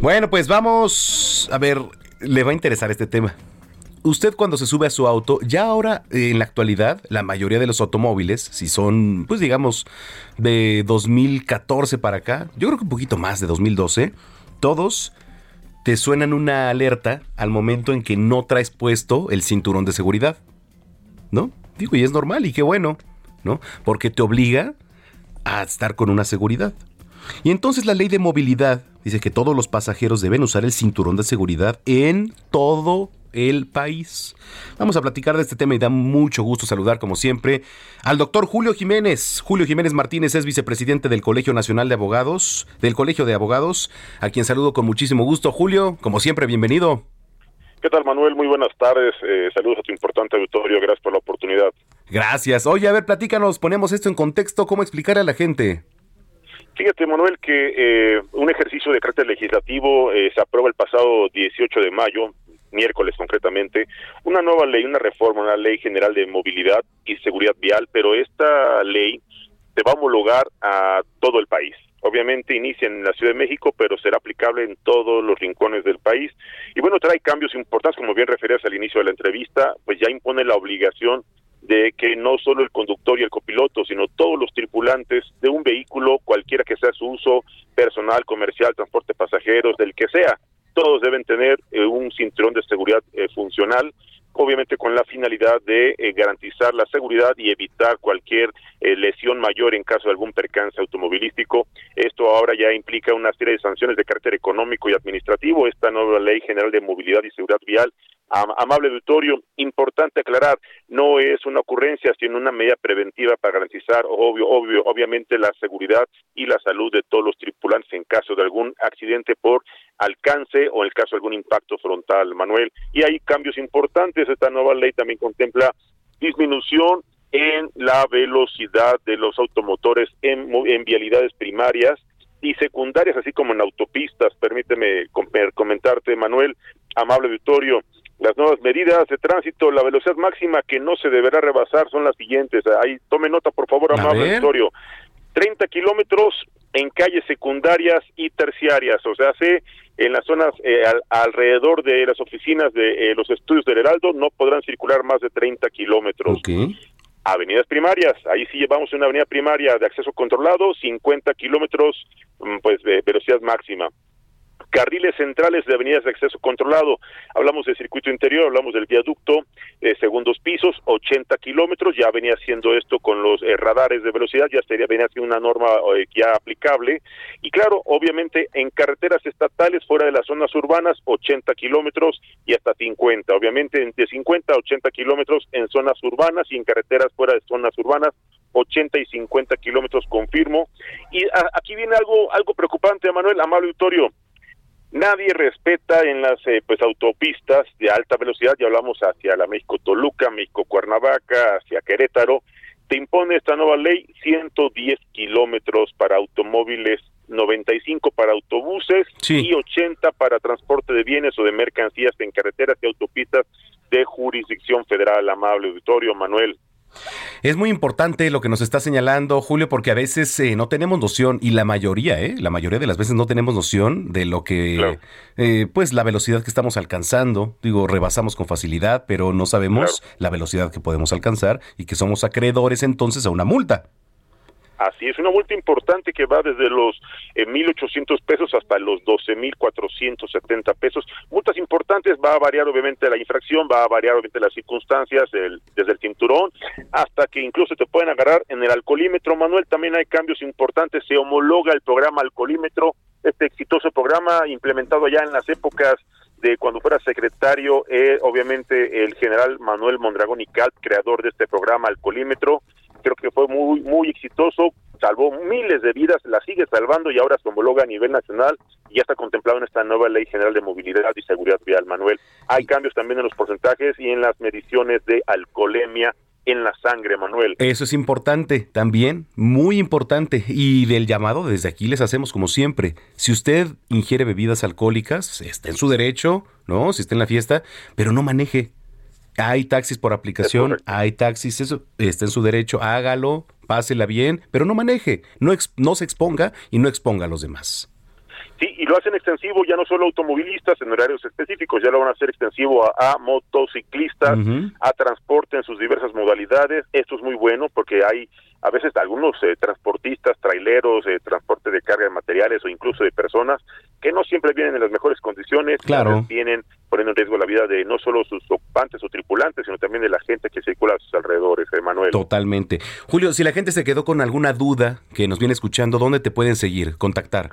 Bueno, pues vamos a ver, le va a interesar este tema. Usted cuando se sube a su auto, ya ahora eh, en la actualidad, la mayoría de los automóviles, si son, pues digamos, de 2014 para acá, yo creo que un poquito más de 2012, todos te suenan una alerta al momento en que no traes puesto el cinturón de seguridad. ¿No? Digo, y es normal y qué bueno, ¿no? Porque te obliga a estar con una seguridad. Y entonces la ley de movilidad dice que todos los pasajeros deben usar el cinturón de seguridad en todo el país. Vamos a platicar de este tema y da mucho gusto saludar como siempre al doctor Julio Jiménez. Julio Jiménez Martínez es vicepresidente del Colegio Nacional de Abogados, del Colegio de Abogados, a quien saludo con muchísimo gusto. Julio, como siempre, bienvenido. ¿Qué tal, Manuel? Muy buenas tardes. Eh, saludos a tu importante auditorio. Gracias por la oportunidad. Gracias. Oye, a ver, platícanos, ponemos esto en contexto, ¿cómo explicar a la gente? Fíjate, Manuel, que eh, un ejercicio de carácter legislativo eh, se aprueba el pasado 18 de mayo, miércoles concretamente, una nueva ley, una reforma, una ley general de movilidad y seguridad vial, pero esta ley se va a homologar a todo el país. Obviamente inicia en la Ciudad de México, pero será aplicable en todos los rincones del país. Y bueno, trae cambios importantes, como bien referías al inicio de la entrevista, pues ya impone la obligación de que no solo el conductor y el copiloto, sino todos los tripulantes de un vehículo, cualquiera que sea su uso, personal, comercial, transporte pasajeros, del que sea, todos deben tener eh, un cinturón de seguridad eh, funcional, obviamente con la finalidad de eh, garantizar la seguridad y evitar cualquier lesión mayor en caso de algún percance automovilístico. Esto ahora ya implica una serie de sanciones de carácter económico y administrativo. Esta nueva ley general de movilidad y seguridad vial amable auditorio, importante aclarar, no es una ocurrencia, sino una medida preventiva para garantizar, obvio, obvio, obviamente la seguridad y la salud de todos los tripulantes en caso de algún accidente por alcance o en el caso de algún impacto frontal, Manuel. Y hay cambios importantes. Esta nueva ley también contempla disminución en la velocidad de los automotores en, en vialidades primarias y secundarias, así como en autopistas. Permíteme comentarte, Manuel, amable auditorio, las nuevas medidas de tránsito, la velocidad máxima que no se deberá rebasar son las siguientes. Ahí tome nota, por favor, amable auditorio. 30 kilómetros en calles secundarias y terciarias, o sea, se en las zonas eh, alrededor de las oficinas de eh, los estudios del Heraldo no podrán circular más de 30 kilómetros. Avenidas primarias, ahí sí llevamos una avenida primaria de acceso controlado, 50 kilómetros, mm, pues de velocidad máxima carriles centrales de avenidas de acceso controlado. Hablamos del circuito interior, hablamos del viaducto, eh, segundos pisos, 80 kilómetros, ya venía haciendo esto con los eh, radares de velocidad, ya sería venía siendo una norma eh, ya aplicable. Y claro, obviamente en carreteras estatales fuera de las zonas urbanas, 80 kilómetros y hasta 50. Obviamente entre 50 a 80 kilómetros en zonas urbanas y en carreteras fuera de zonas urbanas, 80 y 50 kilómetros confirmo. Y aquí viene algo, algo preocupante, Manuel, amable auditorio. Nadie respeta en las eh, pues autopistas de alta velocidad, ya hablamos hacia la México Toluca, México Cuernavaca, hacia Querétaro, te impone esta nueva ley 110 kilómetros para automóviles, 95 para autobuses y 80 para transporte de bienes o de mercancías en carreteras y autopistas de jurisdicción federal, amable auditorio Manuel. Es muy importante lo que nos está señalando Julio porque a veces eh, no tenemos noción y la mayoría, ¿eh? la mayoría de las veces no tenemos noción de lo que, eh, pues la velocidad que estamos alcanzando. Digo, rebasamos con facilidad, pero no sabemos la velocidad que podemos alcanzar y que somos acreedores entonces a una multa. Así es, una multa importante que va desde los eh, 1.800 pesos hasta los 12.470 pesos. Multas importantes, va a variar obviamente la infracción, va a variar obviamente las circunstancias, desde el cinturón hasta que incluso te pueden agarrar en el alcoholímetro. Manuel, también hay cambios importantes, se homologa el programa alcoholímetro, este exitoso programa implementado ya en las épocas de cuando fuera secretario, eh, obviamente el general Manuel Mondragón y Calp, creador de este programa Alcoholímetro, creo que fue muy, muy exitoso, salvó miles de vidas, la sigue salvando y ahora se homologa a nivel nacional y ya está contemplado en esta nueva Ley General de Movilidad y Seguridad Vial, Manuel. Hay cambios también en los porcentajes y en las mediciones de alcoholemia en la sangre, Manuel. Eso es importante también, muy importante. Y del llamado desde aquí les hacemos como siempre. Si usted ingiere bebidas alcohólicas, está en su derecho, ¿no? Si está en la fiesta, pero no maneje. Hay taxis por aplicación, hay taxis, eso está en su derecho, hágalo, pásela bien, pero no maneje, no, no se exponga y no exponga a los demás. Sí, y lo hacen extensivo ya no solo automovilistas en horarios específicos, ya lo van a hacer extensivo a, motociclistas, a transporte en sus diversas modalidades. Esto es muy bueno porque hay a veces algunos eh, transportistas, traileros, eh, transporte de carga de materiales o incluso de personas que no siempre vienen en las mejores condiciones, claro. vienen poniendo en riesgo la vida de no solo sus ocupantes o tripulantes, sino también de la gente que circula a sus alrededores, Emanuel. Totalmente. Julio, si la gente se quedó con alguna duda que nos viene escuchando, ¿dónde te pueden seguir, contactar?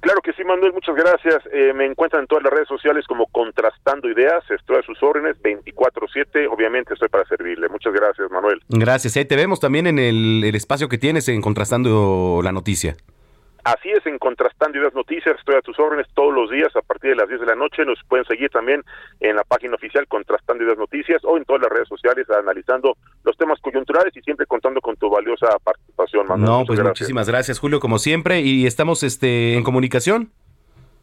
Claro que sí, Manuel, muchas gracias. Eh, me encuentran en todas las redes sociales como Contrastando Ideas, estoy a sus órdenes 24/7, obviamente estoy para servirle. Muchas gracias, Manuel. Gracias, ahí te vemos también en el, el espacio que tienes en Contrastando la Noticia. Así es, en Contrastando Ideas Noticias, estoy a tus órdenes todos los días a partir de las 10 de la noche. Nos pueden seguir también en la página oficial Contrastando Ideas Noticias o en todas las redes sociales analizando los temas coyunturales y siempre contando con tu valiosa participación, Manuel. No, pues muchísimas gracias, Julio, como siempre, y estamos este en comunicación.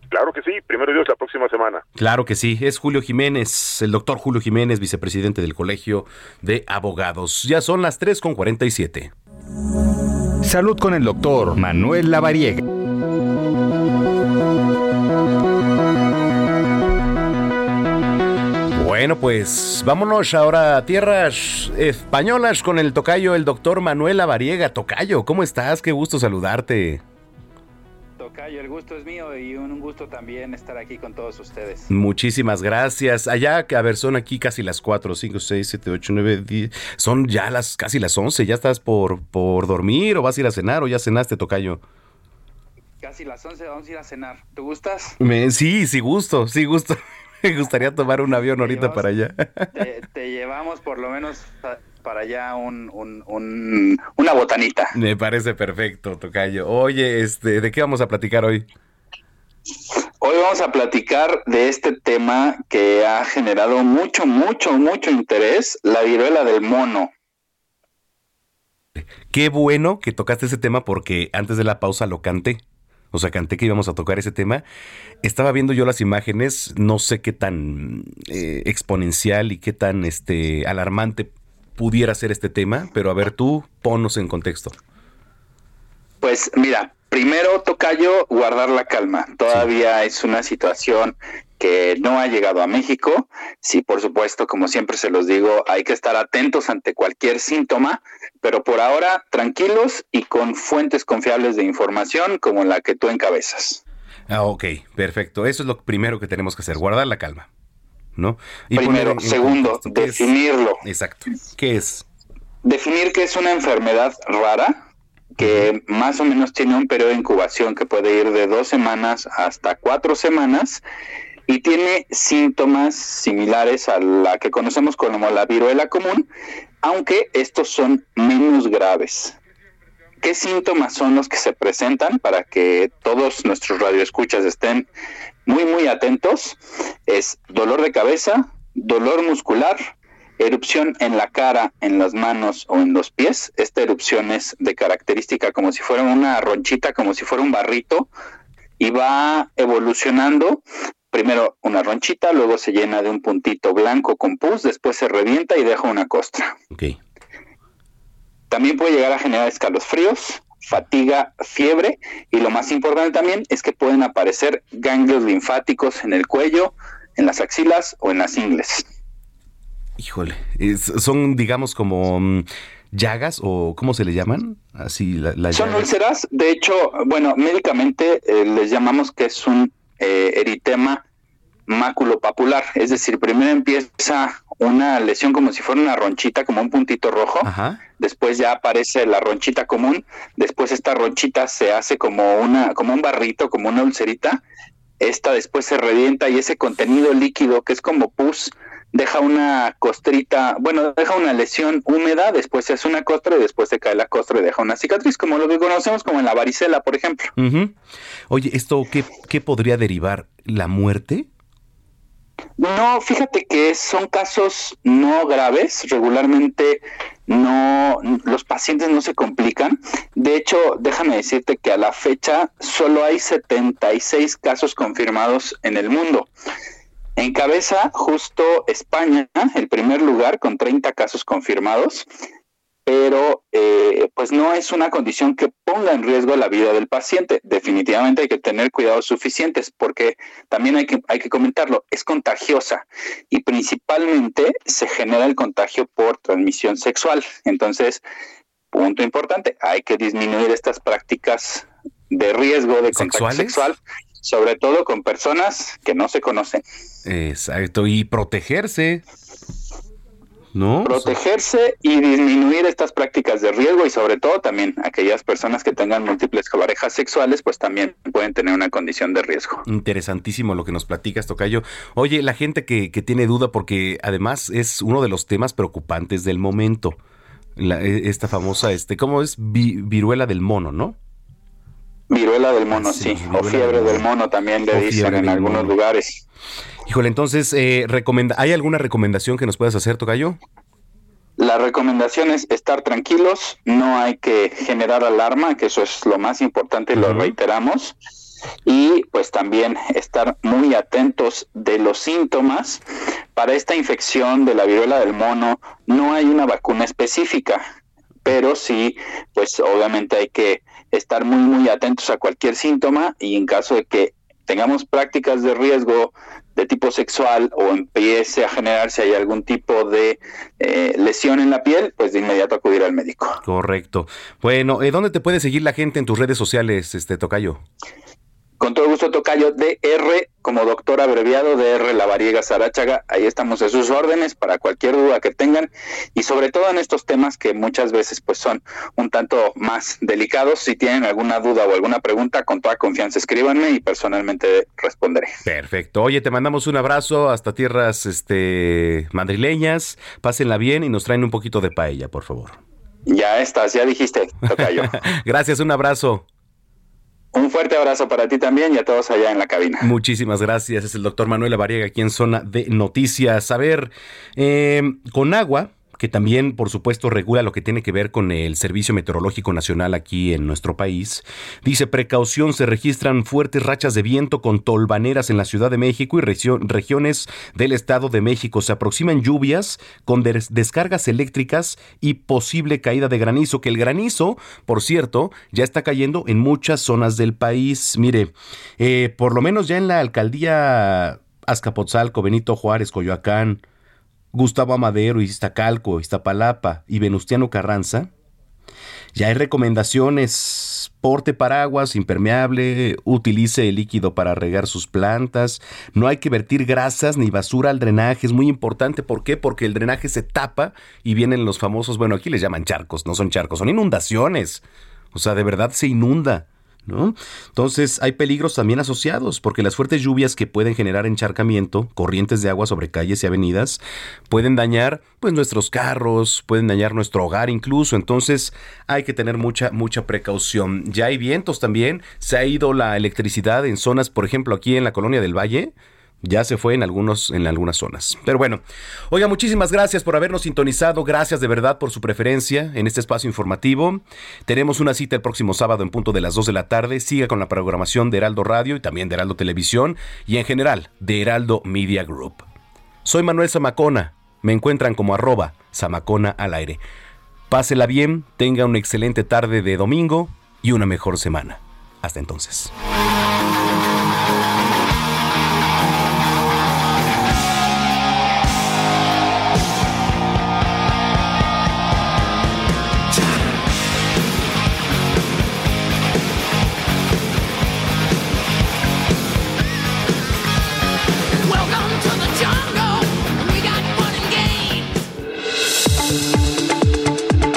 Claro que sí, primero Dios la próxima semana. Claro que sí, es Julio Jiménez, el doctor Julio Jiménez, vicepresidente del Colegio de Abogados. Ya son las 3 con 47. Salud con el doctor Manuel Lavariega. Bueno, pues vámonos ahora a tierras españolas con el tocayo, el doctor Manuel Lavariega. Tocayo, ¿cómo estás? Qué gusto saludarte. Tocayo, el gusto es mío y un gusto también estar aquí con todos ustedes. Muchísimas gracias. Allá, a ver, son aquí casi las 4, 5, 6, 7, 8, 9, 10. Son ya las casi las 11. ¿Ya estás por, por dormir o vas a ir a cenar o ya cenaste, Tocayo? Casi las 11 vamos a ir a cenar. ¿Te gustas? sí, sí gusto, sí gusto. Me gustaría tomar un avión ahorita para allá. Te, te llevamos por lo menos a- para allá un, un- un- una botanita. Me parece perfecto, Tocayo. Oye, este, ¿de qué vamos a platicar hoy? Hoy vamos a platicar de este tema que ha generado mucho, mucho, mucho interés, la viruela del mono. Qué bueno que tocaste ese tema porque antes de la pausa lo canté. O sea, canté que íbamos a tocar ese tema. Estaba viendo yo las imágenes, no sé qué tan eh, exponencial y qué tan este, alarmante pudiera ser este tema, pero a ver tú, ponnos en contexto. Pues mira, primero Tocayo, guardar la calma. Todavía es una situación que no ha llegado a México. Sí, por supuesto, como siempre se los digo, hay que estar atentos ante cualquier síntoma, pero por ahora tranquilos y con fuentes confiables de información como la que tú encabezas. Ah, ok, perfecto. Eso es lo primero que tenemos que hacer, guardar la calma. ¿No? Y Primero. poner en- en Segundo, definirlo. Exacto. ¿Qué es? Definir que es una enfermedad rara que más o menos tiene un periodo de incubación que puede ir de dos semanas hasta cuatro semanas y tiene síntomas similares a la que conocemos como la viruela común, aunque estos son menos graves. ¿Qué síntomas son los que se presentan para que todos nuestros radioescuchas estén muy muy atentos? Es dolor de cabeza, dolor muscular, erupción en la cara, en las manos o en los pies. Esta erupción es de característica como si fuera una ronchita, como si fuera un barrito, y va evolucionando. Primero una ronchita, luego se llena de un puntito blanco con pus, después se revienta y deja una costra. También puede llegar a generar escalofríos, fatiga, fiebre y lo más importante también es que pueden aparecer ganglios linfáticos en el cuello, en las axilas o en las ingles. Híjole, es- son digamos como mm, llagas o ¿cómo se le llaman? Así la, la Son úlceras, de hecho, bueno, médicamente eh, les llamamos que es un eh, eritema maculopapular, es decir, primero empieza una lesión como si fuera una ronchita, como un puntito rojo, después ya aparece la ronchita común, después esta ronchita se hace como una, como un barrito, como una ulcerita, esta después se revienta y ese contenido líquido que es como pus deja una costrita, bueno, deja una lesión húmeda, después se hace una costra y después se cae la costra y deja una cicatriz, como lo que conocemos como en la varicela, por ejemplo. Oye, ¿esto qué, qué podría derivar? ¿La muerte? No, fíjate que son casos no graves, regularmente no los pacientes no se complican. De hecho, déjame decirte que a la fecha solo hay 76 casos confirmados en el mundo. Encabeza justo España, el primer lugar con 30 casos confirmados, pero eh, pues no es una condición que ponga en riesgo la vida del paciente. Definitivamente hay que tener cuidados suficientes porque también hay que, hay que comentarlo, es contagiosa y principalmente se genera el contagio por transmisión sexual. Entonces, punto importante, hay que disminuir estas prácticas de riesgo de contacto ¿Sexuales? sexual, sobre todo con personas que no se conocen. Exacto, y protegerse. ¿No? Protegerse y disminuir estas prácticas de riesgo y sobre todo también aquellas personas que tengan múltiples parejas sexuales pues también pueden tener una condición de riesgo. Interesantísimo lo que nos platicas, Tocayo. Oye, la gente que, que tiene duda, porque además es uno de los temas preocupantes del momento. La- e- esta famosa, este, ¿cómo es? Vi- viruela del mono, ¿no? Viruela del mono, sí, o fiebre del mono. también le dicen en algunos mono. lugares. Híjole, entonces, eh, recomenda ¿hay alguna recomendación que nos puedas hacer, Tocayo? La recomendación es estar tranquilos, no hay que generar alarma, que eso es lo más importante y lo reiteramos. Y pues también estar muy atentos de los síntomas. Para esta infección de la viruela del mono no hay una vacuna específica, pero sí, pues obviamente hay que estar muy, muy atentos a cualquier síntoma y en caso de que tengamos prácticas de riesgo de tipo sexual o empiece a generarse hay algún tipo de eh, lesión en la piel, pues de inmediato acudir al médico. Correcto. Bueno, eh, ¿dónde te puede seguir la gente en tus redes sociales, este Tocayo? Con todo gusto, Tocayo, DR como doctor abreviado, DR Lavariega Sarachaga. Ahí estamos a sus órdenes para cualquier duda que tengan y sobre todo en estos temas que muchas veces pues son un tanto más delicados. Si tienen alguna duda o alguna pregunta, con toda confianza escríbanme y personalmente responderé. Perfecto. Oye, te mandamos un abrazo hasta tierras este, madrileñas. Pásenla bien y nos traen un poquito de paella, por favor. Ya estás, ya dijiste, Tocayo. Gracias, un abrazo. Un fuerte abrazo para ti también y a todos allá en la cabina. Muchísimas gracias. Es el doctor Manuel Lavariega aquí en Zona de Noticias. A ver, eh, con agua, que también, por supuesto, regula lo que tiene que ver con el Servicio Meteorológico Nacional aquí en nuestro país. Dice, precaución, se registran fuertes rachas de viento con tolvaneras en la Ciudad de México y regiones del Estado de México. Se aproximan lluvias con des descargas eléctricas y posible caída de granizo, que el granizo, por cierto, ya está cayendo en muchas zonas del país. Mire, eh, por lo menos ya en la alcaldía Azcapotzalco, Benito Juárez, Coyoacán, Gustavo Amadero, Iztacalco, Iztapalapa y Venustiano Carranza, ya hay recomendaciones, porte paraguas impermeable, utilice el líquido para regar sus plantas, no hay que vertir grasas ni basura al drenaje, es muy importante, ¿por qué? Porque el drenaje se tapa y vienen los famosos, bueno, aquí les llaman charcos, no son charcos, son inundaciones, o sea, de verdad se inunda. ¿No? Entonces hay peligros también asociados, porque las fuertes lluvias que pueden generar encharcamiento, corrientes de agua sobre calles y avenidas, pueden dañar pues nuestros carros, pueden dañar nuestro hogar incluso, entonces hay que tener mucha mucha precaución. Ya hay vientos también, se ha ido la electricidad en zonas, por ejemplo, aquí en la colonia del Valle, ya se fue en algunos en algunas zonas. Pero bueno, oiga, muchísimas gracias por habernos sintonizado, gracias de verdad por su preferencia en este espacio informativo. Tenemos una cita el próximo sábado en punto de las 2 de la tarde. Siga con la programación de Heraldo Radio y también de Heraldo Televisión y en general de Heraldo Media Group. Soy Manuel Zamacona. Me encuentran como arroba Zamacona al aire. Pásela bien, tenga una excelente tarde de domingo y una mejor semana. Hasta entonces.